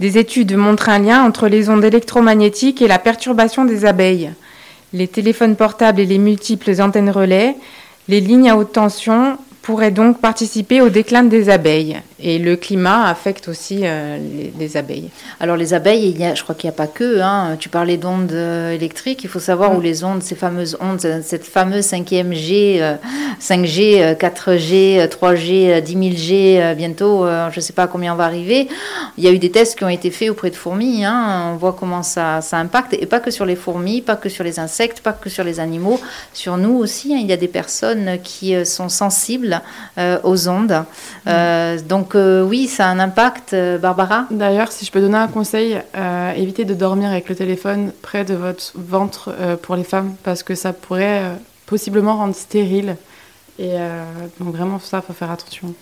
Des études montrent un lien entre les ondes électromagnétiques et la perturbation des abeilles. Les téléphones portables et les multiples antennes relais, les lignes à haute tension pourraient donc participer au déclin des abeilles. Et le climat affecte aussi euh, les, les, abeillees. Alors les abeilles, il y a, je crois qu'il n'y a pas que. Hein. Tu parlais d'ondes euh, électriques. Il faut savoir mm. où les ondes, ces fameuses ondes, cette fameuse 5e G, euh, 5G, 4G, 3G, 10 000 G, bientôt, euh, je ne sais pas à combien on va arriver. Il y a eu des tests qui ont été faits auprès de fourmis. Hein. On voit comment ça, ça, impacte. Et pas que sur les fourmis, pas que sur les insectes, pas que sur les animaux. Sur nous aussi, hein, il y a des personnes qui sont sensibles aux ondes. Mm. donc oui, ça a un impact, euh, Barbara? D'ailleurs, si je peux donner un conseil, euh, évitez de dormir avec le téléphone près de votre ventre euh, pour les femmes, parce que ça pourrait possiblement rendre stérile. Et donc vraiment, ça, il faut faire attention.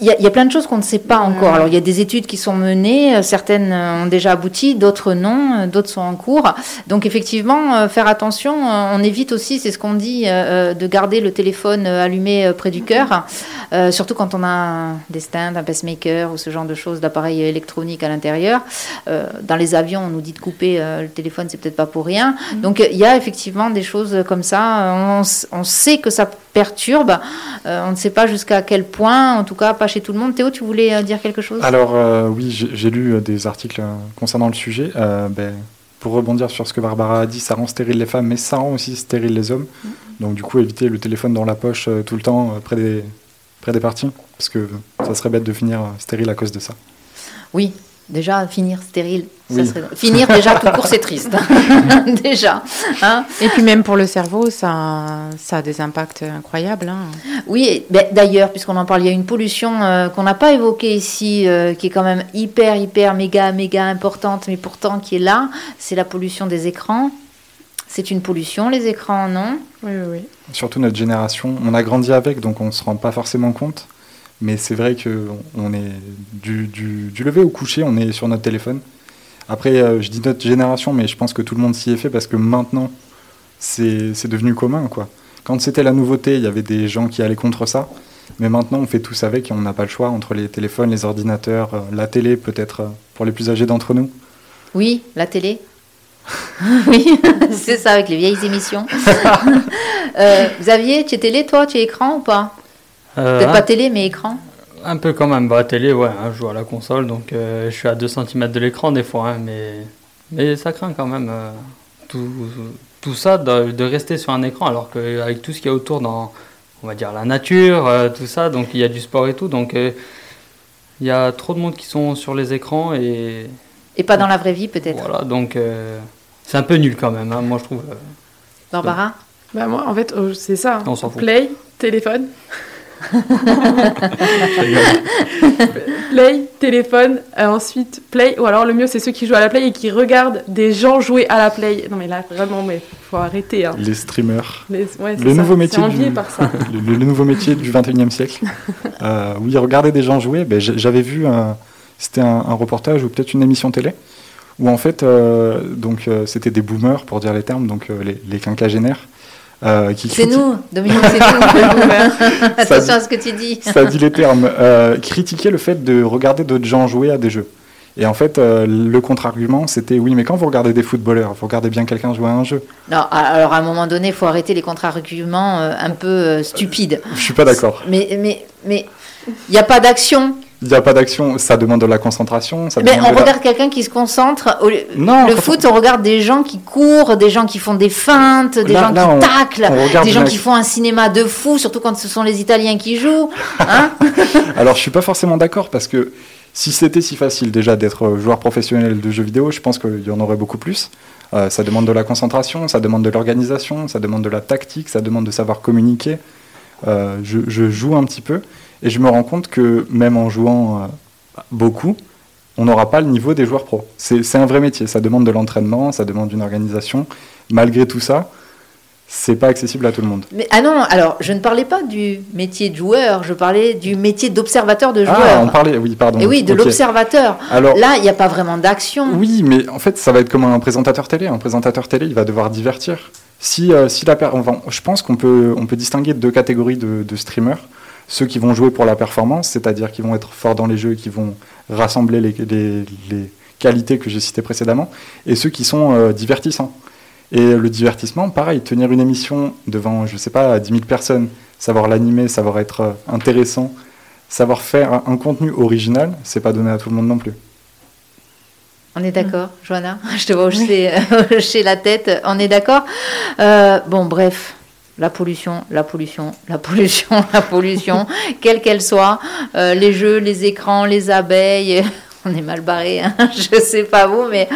Il y, a, plein de choses qu'on ne sait pas encore. Alors, il y a des études qui sont menées, euh, certaines euh, ont déjà abouti, d'autres non, euh, d'autres sont en cours. Donc, effectivement, faire attention. On évite aussi, c'est ce qu'on dit, de garder le téléphone allumé près du cœur, surtout quand on a des stands, un pacemaker ou ce genre de choses, d'appareils électroniques à l'intérieur. Dans les avions, on nous dit de couper le téléphone, c'est peut-être pas pour rien. Mm. Donc, il y a effectivement des choses comme ça. On, on sait que ça perturbe. on ne sait pas jusqu'à quel point, en tout cas pas chez tout le monde. Théo, tu voulais euh, dire quelque chose? Alors euh, oui, j'ai lu euh, des articles concernant le sujet. Ben, pour rebondir sur ce que Barbara a dit, ça rend stérile les femmes, mais ça rend aussi stérile les hommes. Mm. Donc du coup, éviter le téléphone dans la poche tout le temps près des, près des parties, parce que ça serait bête de finir stérile à cause de ça. Oui, Déjà, finir stérile, ça serait... finir déjà tout court, c'est triste. déjà. Hein et puis même pour le cerveau, ça, ça a des impacts incroyables. Hein. Oui, ben, d'ailleurs, puisqu'on en parle, il y a une pollution euh, qu'on n'a pas évoquée ici, euh, qui est quand même hyper, hyper, méga, méga importante, mais pourtant qui est là, c'est la pollution des écrans. C'est une pollution, les écrans, non? Oui, oui, oui. Surtout notre génération, on a grandi avec, donc on ne se rend pas forcément compte. Mais c'est vrai qu'on est du, du, lever au coucher, on est sur notre téléphone. Après, euh, je dis notre génération, mais je pense que tout le monde s'y est fait parce que maintenant, c'est devenu commun. Quoi. Quand c'était la nouveauté, il y avait des gens qui allaient contre ça. Mais maintenant, on fait tous avec et on n'a pas le choix entre les téléphones, les ordinateurs, euh, la télé, peut-être euh, pour les plus âgés d'entre nous. Oui, la télé. oui, c'est ça avec les vieilles émissions. Xavier, tu es télé, toi Tu es écran ou pas? Peut-être pas télé, mais écran Un peu quand même. Bah, télé, ouais, hein, je joue à la console, donc euh, je suis à 2 cm de l'écran des fois, hein, mais, mais ça craint quand même. Euh, tout, tout ça de, rester sur un écran, alors qu'avec tout ce qu'il y a autour dans, on va dire, la nature, tout ça, donc il y a du sport et tout, donc il y a trop de monde qui sont sur les écrans et... Et pas dans la vraie vie, peut-être. Voilà, donc c'est un peu nul quand même, hein, moi je trouve. Barbara? Bah moi, en fait, c'est ça. On s'en fout. Play, téléphone. play, téléphone, euh, ensuite play, ou alors le mieux c'est ceux qui jouent à la play et qui regardent des gens jouer à la play. Non mais là vraiment, mais faut arrêter. Hein. Les streamers. le, nouveau métier du... Par ça. Le, nouveau métier du 21e siècle. euh, oui, regarder des gens jouer, ben, j'avais vu, c'était un, reportage ou peut-être une émission télé où en fait, euh, donc euh, c'était des boomers pour dire les termes, donc les, les quinquagénaires. Euh, c'est nous, Dominique, c'est nous. Attention à ce que tu dis. ça dit les termes. Euh, critiquer le fait de regarder d'autres gens jouer à des jeux. Et en fait, euh, le contre-argument, c'était oui, mais quand vous regardez des footballeurs, vous regardez bien quelqu'un jouer à un jeu. Non, alors à un moment donné, il faut arrêter les contre-arguments un peu stupides. Je suis pas d'accord. Mais mais mais il n'y a pas d'action. Il n'y a pas d'action, ça demande de la concentration. Ça mais on regarde quelqu'un qui se concentre. Non, le foot, on regarde des gens qui courent, des gens qui font des feintes, des gens qui taclent, des gens qui font un cinéma de fou, surtout quand ce sont les Italiens qui jouent. Hein Alors, je suis pas forcément d'accord parce que si c'était si facile déjà d'être joueur professionnel de jeux vidéo, je pense qu'il y en aurait beaucoup plus. Euh, ça demande de la concentration, ça demande de l'organisation, ça demande de la tactique, ça demande de savoir communiquer. Euh, je, je, joue un petit peu. Et je me rends compte que même en jouant euh, beaucoup, on n'aura pas le niveau des joueurs pros. C'est un vrai métier, ça demande de l'entraînement, ça demande une organisation. Malgré tout ça, c'est pas accessible à tout le monde. Mais, ah non, alors je ne parlais pas du métier de joueur, je parlais du métier d'observateur de joueur. Ah, on parlait, oui, pardon. Et oui, de l'observateur. Alors là, il n'y a pas vraiment d'action. Oui, mais en fait, ça va être comme un présentateur télé. Un présentateur télé, il va devoir divertir. Si, euh, si la, je pense qu'on peut, on peut distinguer deux catégories de, de streamers ceux qui vont jouer pour la performance, c'est-à-dire qui vont être forts dans les jeux, qui vont rassembler les, les, qualités que j'ai citées précédemment, et ceux qui sont euh, divertissants. Et le divertissement, pareil, tenir une émission devant, je ne sais pas, 10 000 personnes, savoir l'animer, savoir être euh, intéressant, savoir faire un contenu original, c'est pas donné à tout le monde non plus. On est d'accord, Johanna? Je te vois hocher, la tête. On est d'accord? Euh, Bon, bref, la pollution, la pollution, la pollution, la pollution, quelle qu'elle soit, euh, les jeux, les écrans, les abeilles, on est mal barré, hein je sais pas vous, mais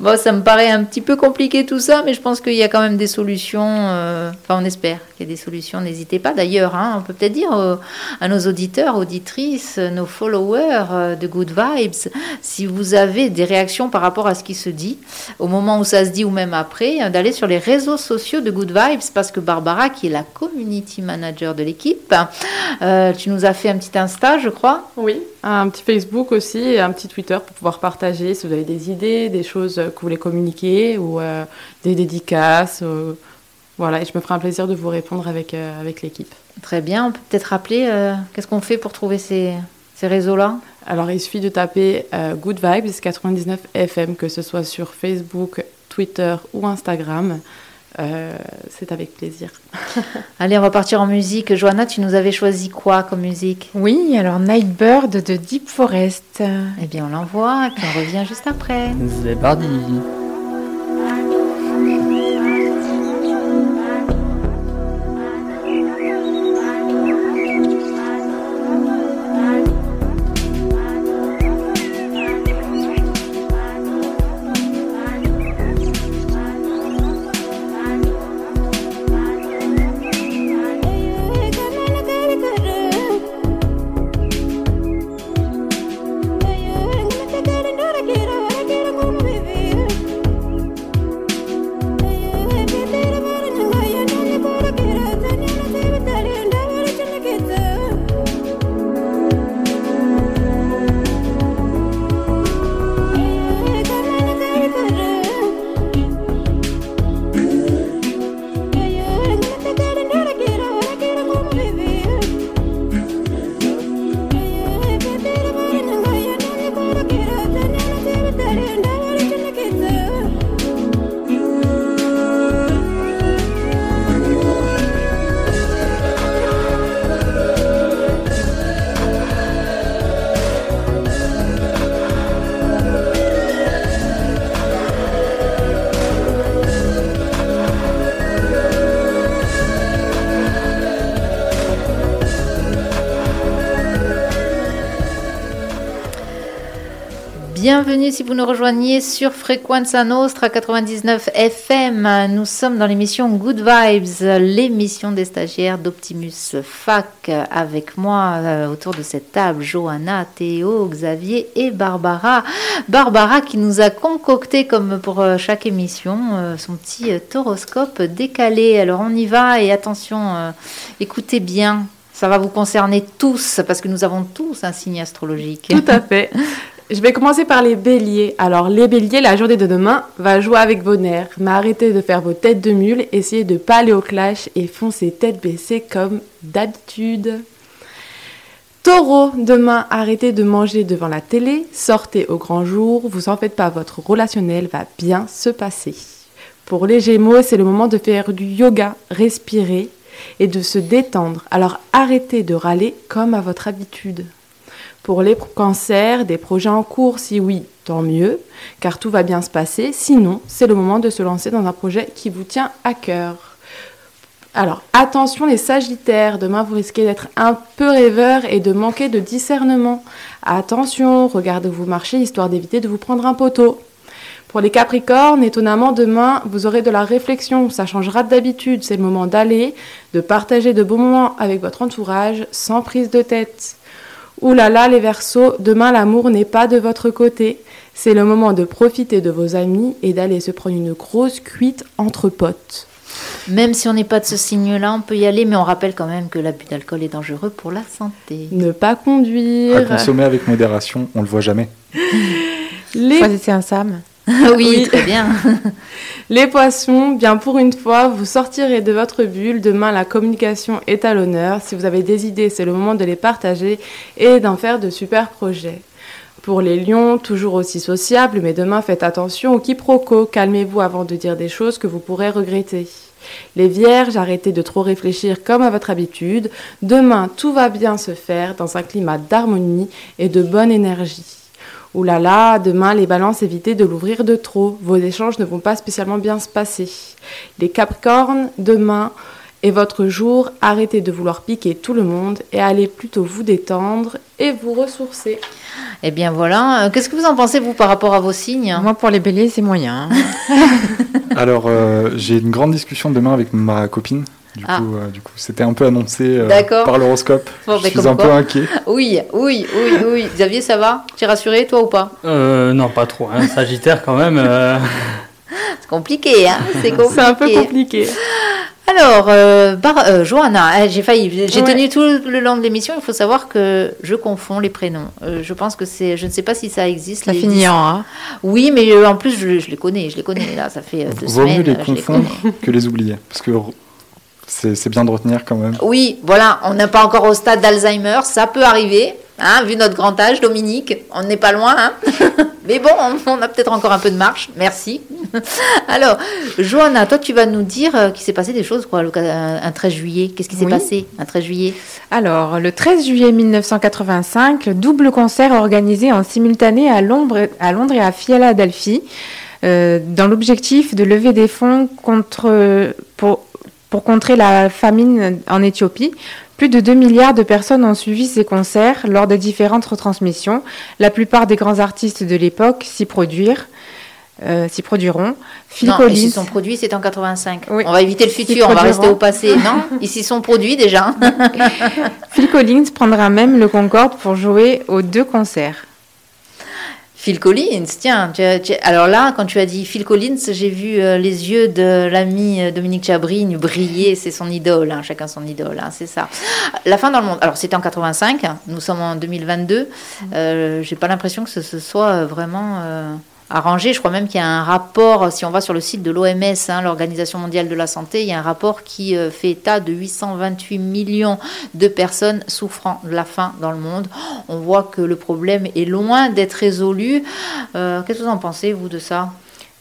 bon, ça me paraît un petit peu compliqué tout ça, mais je pense qu'il y a quand même des solutions. Euh, enfin, on espère des solutions. N'hésitez pas d'ailleurs, hein, on peut peut-être dire à nos auditeurs, auditrices, nos followers euh, de Good Vibes, si vous avez des réactions par rapport à ce qui se dit, au moment où ça se dit ou même après, euh, d'aller sur les réseaux sociaux de Good Vibes, parce que Barbara, qui est la community manager de l'équipe, tu nous as fait un petit Insta, je crois. Oui, un petit Facebook aussi et un petit Twitter pour pouvoir partager si vous avez des idées, des choses que vous voulez communiquer ou euh, des dédicaces. Euh, voilà, et je me ferai un plaisir de vous répondre avec, euh, avec l'équipe. Très bien, on peut peut-être rappeler qu'est-ce qu'on fait pour trouver ces, ces réseaux-là? Alors, il suffit de taper Good Vibes 99 FM, que ce soit sur Facebook, Twitter ou Instagram. Euh, c'est avec plaisir. Allez, on va partir en musique. Johanna, tu nous avais choisi quoi comme musique? Oui, alors Nightbird de Deep Forest. Eh bien, on l'envoie, et on revient juste après. C'est parti. Bienvenue si vous nous rejoignez sur Frequenza Nostra 99 FM. Nous sommes dans l'émission Good Vibes, l'émission des stagiaires d'Optimus Fac. Avec moi euh, autour de cette table, Johanna, Théo, Xavier et Barbara. Barbara qui nous a concocté, comme pour euh, chaque émission, euh, son petit toroscope décalé. Alors on y va et attention, écoutez bien. Ça va vous concerner tous parce que nous avons tous un signe astrologique. Tout à fait. Je vais commencer par les béliers. Alors, les béliers, la journée de demain va jouer avec vos nerfs. Mais arrêtez de faire vos têtes de mule, essayez de pas aller au clash et foncez tête baissée comme d'habitude. Taureau, demain, arrêtez de manger devant la télé, sortez au grand jour, vous en faites pas, votre relationnel va bien se passer. Pour les Gémeaux, c'est le moment de faire du yoga, respirer et de se détendre. Alors arrêtez de râler comme à votre habitude. Pour les cancers, des projets en cours, si oui, tant mieux, car tout va bien se passer. Sinon, c'est le moment de se lancer dans un projet qui vous tient à cœur. Alors, attention les Sagittaires, demain vous risquez d'être un peu rêveur et de manquer de discernement. Attention, regardez vous marcher histoire d'éviter de vous prendre un poteau. Pour les Capricornes, étonnamment, demain, vous aurez de la réflexion, ça changera d'habitude, c'est le moment d'aller, de partager de beaux moments avec votre entourage sans prise de tête. Ouh là là, les Verseaux, demain l'amour n'est pas de votre côté. C'est le moment de profiter de vos amis et d'aller se prendre une grosse cuite entre potes. Même si on n'est pas de ce signe-là, on peut y aller, mais on rappelle quand même que l'abus d'alcool est dangereux pour la santé. Ne pas conduire. À consommer avec modération, on le voit jamais. Les... Choisissez un Sam. oui, très bien. Les poissons, bien pour une fois, vous sortirez de votre bulle. Demain, la communication est à l'honneur. Si vous avez des idées, c'est le moment de les partager et d'en faire de super projets. Pour les lions, toujours aussi sociables, mais demain faites attention aux quiproquos. Calmez-vous avant de dire des choses que vous pourrez regretter. Les vierges, arrêtez de trop réfléchir comme à votre habitude. Demain, tout va bien se faire dans un climat d'harmonie et de bonne énergie. Ouh là là, demain les balances, évitez de l'ouvrir de trop. Vos échanges ne vont pas spécialement bien se passer. Les capricornes, demain est votre jour. Arrêtez de vouloir piquer tout le monde et allez plutôt vous détendre et vous ressourcer. Eh bien voilà, Euh, qu'est-ce que vous en pensez vous par rapport à vos signes? Moi, pour les béliers, c'est moyen. Alors, euh, j'ai une grande discussion demain avec ma copine. Du Ah. coup, euh, du coup, c'était un peu annoncé euh, D'accord. par l'horoscope. Bon, Je mais suis un peu inquiet. Oui, oui, oui, oui. Xavier, ça va? Tu es rassuré, toi ou pas? Euh, non, pas trop. Hein. Sagittaire, quand même. euh, C'est compliqué, hein C'est compliqué. C'est un peu compliqué. Alors, euh, Bar- euh, Johanna, eh, j'ai failli, j'ai Ouais. tenu tout le long de l'émission. Il faut savoir que je confonds les prénoms. Euh, je pense que c'est, je ne sais pas si ça existe. Ça les finit dix- en A. Oui, mais euh, en plus, je, je les connais, je les connais. Là, ça fait deux Vaut mieux semaines. les euh, je confondre que les oublier. Parce que c'est bien de retenir quand même. Oui, voilà, on n'est pas encore au stade d'Alzheimer, ça peut arriver. Hein, vu notre grand âge, Dominique, on n'est pas loin. hein. Mais bon, on, on a peut-être encore un peu de marche. Merci. Alors, Johanna, toi, tu vas nous dire euh, qu'il s'est passé des choses, quoi, le- un un 13 juillet. Qu'est-ce qui s'est Oui. passé un 13 juillet? Alors, le 13 juillet 1985, double concert organisé en simultané à Londres, à Londres et à Philadelphie, euh, dans l'objectif de lever des fonds contre, pour, pour contrer la famine en Éthiopie. Plus de 2 milliards de personnes ont suivi ces concerts lors de différentes retransmissions. La plupart des grands artistes de l'époque s'y euh, s'y produiront. Phil Non, Collins, ils s'y sont produits, c'est en 85. Oui. On va éviter le futur, on va rester au passé. Non, ils s'y sont produits déjà. Phil Collins prendra même le Concorde pour jouer aux deux concerts. Phil Collins, tiens, tu tu alors là, quand tu as dit Phil Collins, j'ai vu euh, les yeux de l'ami euh, Dominique Chabrigne briller, c'est son idole, hein, chacun son idole, hein, c'est ça. La fin dans le monde, alors c'était en 85, nous sommes en 2022, euh, j'ai pas l'impression que ce, ce soit euh, vraiment arrangé, je crois même qu'il y a un rapport, si on va sur le site de l'OMS, hein, l'Organisation mondiale de la santé, il y a un rapport qui euh, fait état de 828 millions de personnes souffrant de la faim dans le monde. On voit que le problème est loin d'être résolu. Euh, Qu'est-ce que vous en pensez, vous, de ça?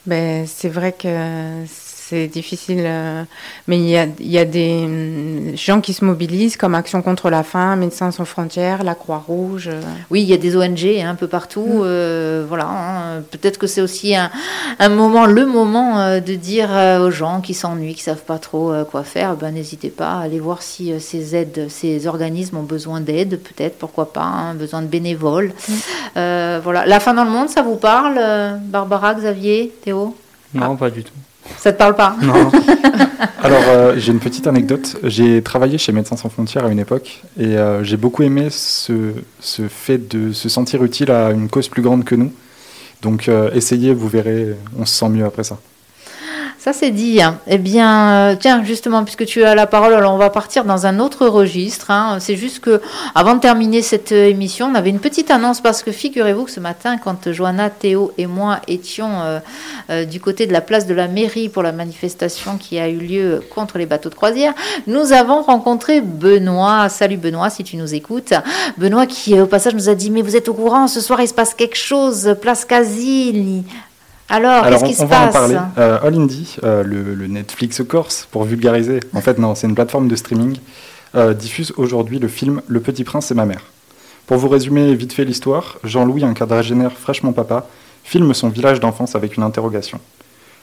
Ben, c'est vrai que c'est difficile, euh, mais il y a, il y a des hum, gens qui se mobilisent comme Action contre la faim, Médecins sans frontières, la Croix-Rouge. euh. Oui, il y a des ONG hein, un peu partout. euh, voilà, hein. peut-être que c'est aussi un, un moment, le moment euh, de dire aux gens qui s'ennuient, qui savent pas trop quoi faire, ben n'hésitez pas à aller voir si ces aides, ces organismes ont besoin d'aide, peut-être, pourquoi pas, hein, besoin de bénévoles. Euh, voilà, la fin dans le monde, ça vous parle, Barbara, Xavier, Théo? Non, pas du tout. Ça te parle pas Non. Alors, euh, j'ai une petite anecdote. J'ai travaillé chez Médecins sans frontières à une époque et euh, j'ai beaucoup aimé ce, ce fait de se sentir utile à une cause plus grande que nous. Donc, euh, essayez, vous verrez, on se sent mieux après ça. Ça c'est dit. hein. Eh bien, euh, tiens, justement, puisque tu as la parole, alors on va partir dans un autre registre. hein. C'est juste que, avant de terminer cette euh, émission, on avait une petite annonce parce que figurez-vous que ce matin, quand Johanna, Théo et moi étions euh, du côté de la place de la mairie pour la manifestation qui a eu lieu contre les bateaux de croisière, nous avons rencontré Benoît. Salut Benoît, si tu nous écoutes. Benoît qui, au passage, nous a dit Mais vous êtes au courant, ce soir il se passe quelque chose, place Casil. Alors, Alors, qu'est-ce on, qui se va en passe parler. Euh, All Indie, euh, le, le Netflix corse, pour vulgariser. En fait, non, c'est une plateforme de streaming. euh, diffuse aujourd'hui le film Le Petit Prince et ma mère. Pour vous résumer vite fait l'histoire, Jean-Louis, un quadragénaire fraîchement papa, filme son village d'enfance avec une interrogation.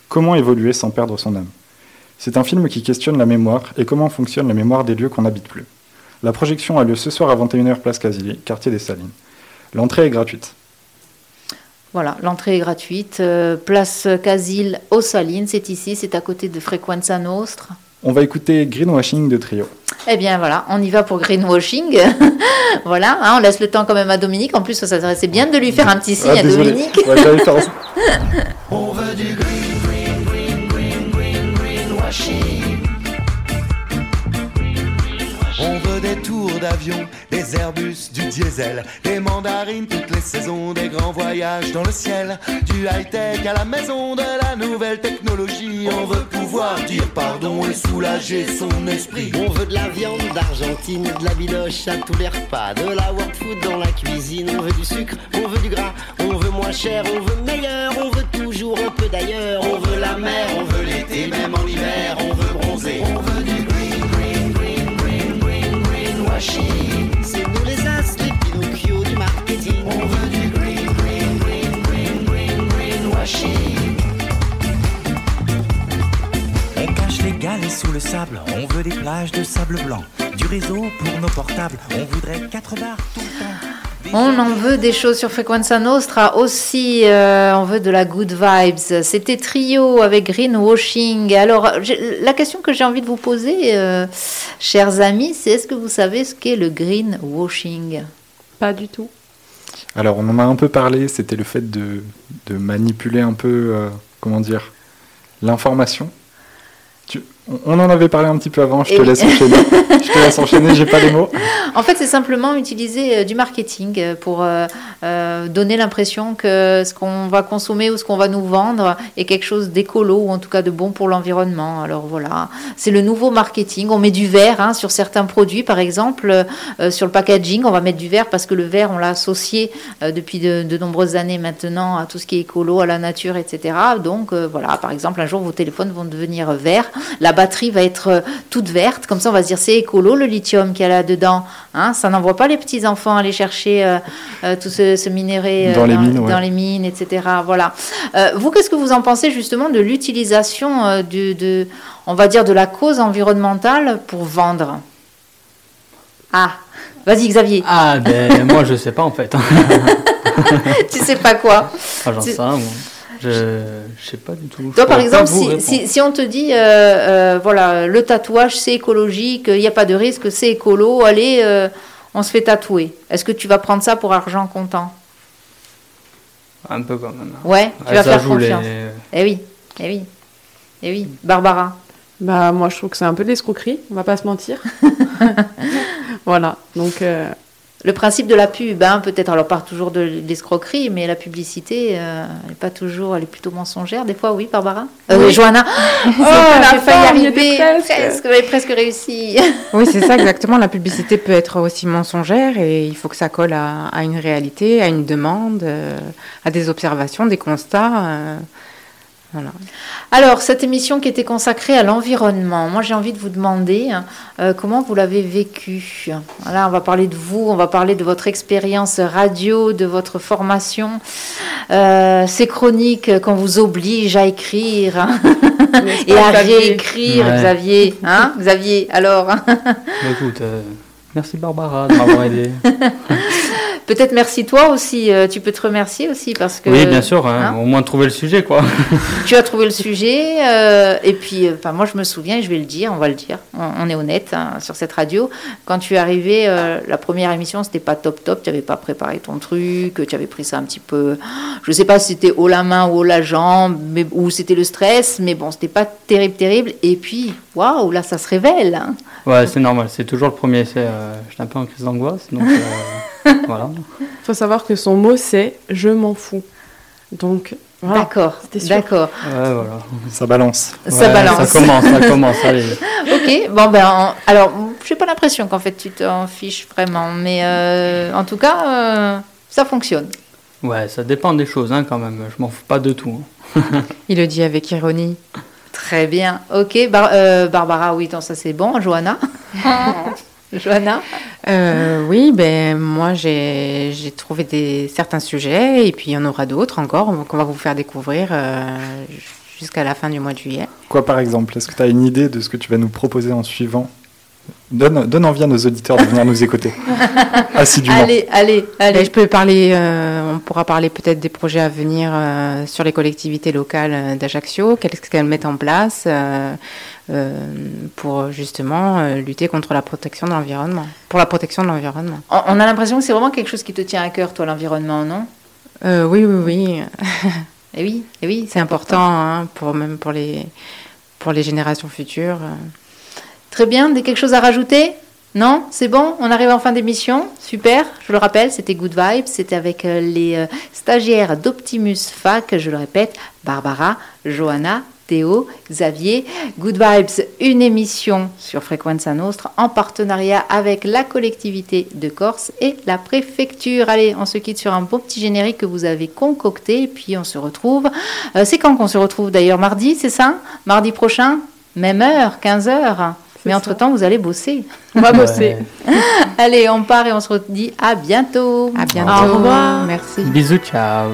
Comment évoluer sans perdre son âme? C'est un film qui questionne la mémoire et comment fonctionne la mémoire des lieux qu'on n'habite plus. La projection a lieu ce soir à 21h place Casilly, quartier des Salines. L'entrée est gratuite. Voilà, l'entrée est gratuite. euh, place Casil aux Salines, c'est ici, c'est à côté de Frequenza Nostra. On va écouter Greenwashing de Trio. Eh bien voilà, on y va pour greenwashing. voilà, hein, on laisse le temps quand même à Dominique. En plus, ça serait bien de lui faire un petit signe Ah, à désolé. Dominique. Ouais. On veut du green, green, On veut des tours d'avion, des Airbus, du diesel, des mandarines toutes les saisons, des grands voyages dans le ciel, du high-tech à la maison, de la nouvelle technologie. On veut pouvoir dire pardon et soulager son esprit. On veut de la viande d'Argentine, de la biloche à tous les repas, de la world food dans la cuisine. On veut du sucre, on veut du gras, on veut moins cher, on veut meilleur, on veut toujours un peu d'ailleurs. On veut la mer, on veut l'été, même en hiver, on veut bronzer. On veut de sable blanc. Du réseau pour nos portables, on voudrait quatre bars tout le temps. On en veut des choses sur Frequenza Nostra aussi, euh, on veut de la good vibes. C'était trio avec greenwashing. Alors, la question que j'ai envie de vous poser, euh, chers amis, c'est est-ce que vous savez ce qu'est le greenwashing? Pas du tout. Alors, on en a un peu parlé, c'était le fait de, de manipuler un peu, euh, comment dire, l'information. On- en avait parlé un petit peu avant, je te laisse enchaîner. je te laisse enchaîner, j'ai pas les mots. En fait, c'est simplement utiliser euh, du marketing euh, pour euh, donner l'impression que ce qu'on va consommer ou ce qu'on va nous vendre est quelque chose d'écolo ou en tout cas de bon pour l'environnement. Alors voilà, c'est le nouveau marketing. On met du verre hein, sur certains produits, par exemple, euh, sur le packaging, on va mettre du verre parce que le verre, on l'a associé euh, depuis de, de nombreuses années maintenant à tout ce qui est écolo, à la nature, etc. Donc voilà, par exemple, un jour, vos téléphones vont devenir verts, la batterie va être euh, toute verte, comme ça, on va se dire c'est écolo le lithium qu'il y a là-dedans. Hein, ça n'envoie pas les petits enfants aller chercher euh, euh, tout ce, ce minerai euh, Dans les mines, ouais. dans les mines, etc. Voilà. Euh, vous, qu'est-ce que vous en pensez justement de l'utilisation euh, du- de, on va dire, de la cause environnementale pour vendre? Ah, vas-y Xavier. Ah, ben moi je sais pas en fait. tu sais pas quoi? Ah, j'en Tu- sais rien, moi. Je, je sais pas du tout. Toi, par exemple, si, répondre. si, si on te dit, euh, euh, voilà, le tatouage, c'est écologique, il n'y a pas de risque, c'est écolo, allez, euh, on se fait tatouer. Est-ce que tu vas prendre ça pour argent comptant? Un peu quand même. Ouais, tu Ouais, vas faire les- confiance. Eh oui, eh oui, eh oui. Barbara? Bah moi je trouve que c'est un peu de l'escroquerie, on va pas se mentir. voilà, donc euh, Le principe de la pub, hein, peut-être, alors pas toujours de l'escroquerie, mais la publicité, euh, elle est pas toujours, elle est plutôt mensongère. Des fois, oui, Barbara? Euh, Oui. Johanna? Oh, j'ai failli y arriver, presque. presque, j'avais presque réussi. Oui, c'est ça exactement. La publicité peut être aussi mensongère et il faut que ça colle à, à une réalité, à une demande, euh, à des observations, des constats. Voilà. Alors, cette émission qui était consacrée à l'environnement, moi j'ai envie de vous demander hein, euh, comment vous l'avez vécu? Voilà, on va parler de vous, on va parler de votre expérience radio, de votre formation, euh, ces chroniques qu'on vous oblige à écrire hein, et à Xavier réécrire, Ouais. Xavier. Hein, Xavier, alors Bah, écoute, euh, merci Barbara de m'avoir aidé. Peut-être merci toi aussi, euh, tu peux te remercier aussi parce que... oui, bien sûr, hein, hein, au moins trouver le sujet quoi. tu as trouvé le sujet, euh, et puis, euh, enfin, moi je me souviens, et je vais le dire, on va le dire, on, on est honnête hein, sur cette radio. Quand tu es arrivé, euh, la première émission, c'était pas top top, tu n'avais pas préparé ton truc, tu avais pris ça un petit peu, je sais pas si c'était haut la main ou haut la jambe, mais, ou c'était le stress, mais bon, c'était pas terrible, terrible. Et puis, waouh, là ça se révèle. Ouais, c'est normal, c'est toujours le premier essai. euh, J'étais un peu en crise d'angoisse, donc voilà. faut savoir que son mot c'est je m'en fous. Donc voilà. D'accord, C'était sûr. d'accord. Ouais, voilà. Ça balance. Ça Ouais, balance. Ça commence, ça commence, allez. Ok, bon ben, en- alors, j'ai pas l'impression qu'en fait tu t'en fiches vraiment, mais euh, en tout cas, euh, ça fonctionne. Ouais, ça dépend des choses hein, quand même, je m'en fous pas de tout. hein. Il le dit avec ironie. Très bien. Ok, Bar- euh, Barbara, oui, donc ça c'est bon. Johanna Johanna Euh, oui, ben moi j'ai j'ai trouvé des certains sujets et puis il y en aura d'autres encore qu'on va vous faire découvrir euh, jusqu'à la fin du mois de juillet. Quoi par exemple? Est-ce que tu as une idée de ce que tu vas nous proposer en suivant? Donne, donne envie à nos auditeurs de venir nous écouter assidûment. Allez, allez, allez. Ben, je peux parler, euh, on pourra parler peut-être des projets à venir euh, sur les collectivités locales euh, d'Ajaccio, qu'est-ce qu'elles mettent en place euh, euh, pour justement euh, lutter contre la protection de l'environnement, pour la protection de l'environnement? On on a l'impression que c'est vraiment quelque chose qui te tient à cœur, toi, l'environnement, non? Euh, oui, oui, oui. Eh oui, eh oui, C'est important, hein, pour même pour les pour les générations futures. Très bien, des quelque chose à rajouter? Non, c'est bon, on arrive en fin d'émission? Super, je le rappelle, c'était Good Vibes, c'était avec euh, les euh, stagiaires d'Optimus Fac, je le répète, Barbara, Johanna, Théo, Xavier. Good Vibes, une émission sur Frequenza Nostra en partenariat avec la collectivité de Corse et la préfecture. Allez, on se quitte sur un beau petit générique que vous avez concocté, puis on se retrouve. euh, c'est quand qu'on se retrouve d'ailleurs? Mardi, c'est ça? Mardi prochain? Même heure, 15h mais entre-temps, vous allez bosser. On va bosser. Allez, on part et on se dit à bientôt. À bientôt. Au revoir. Merci. Bisous, ciao.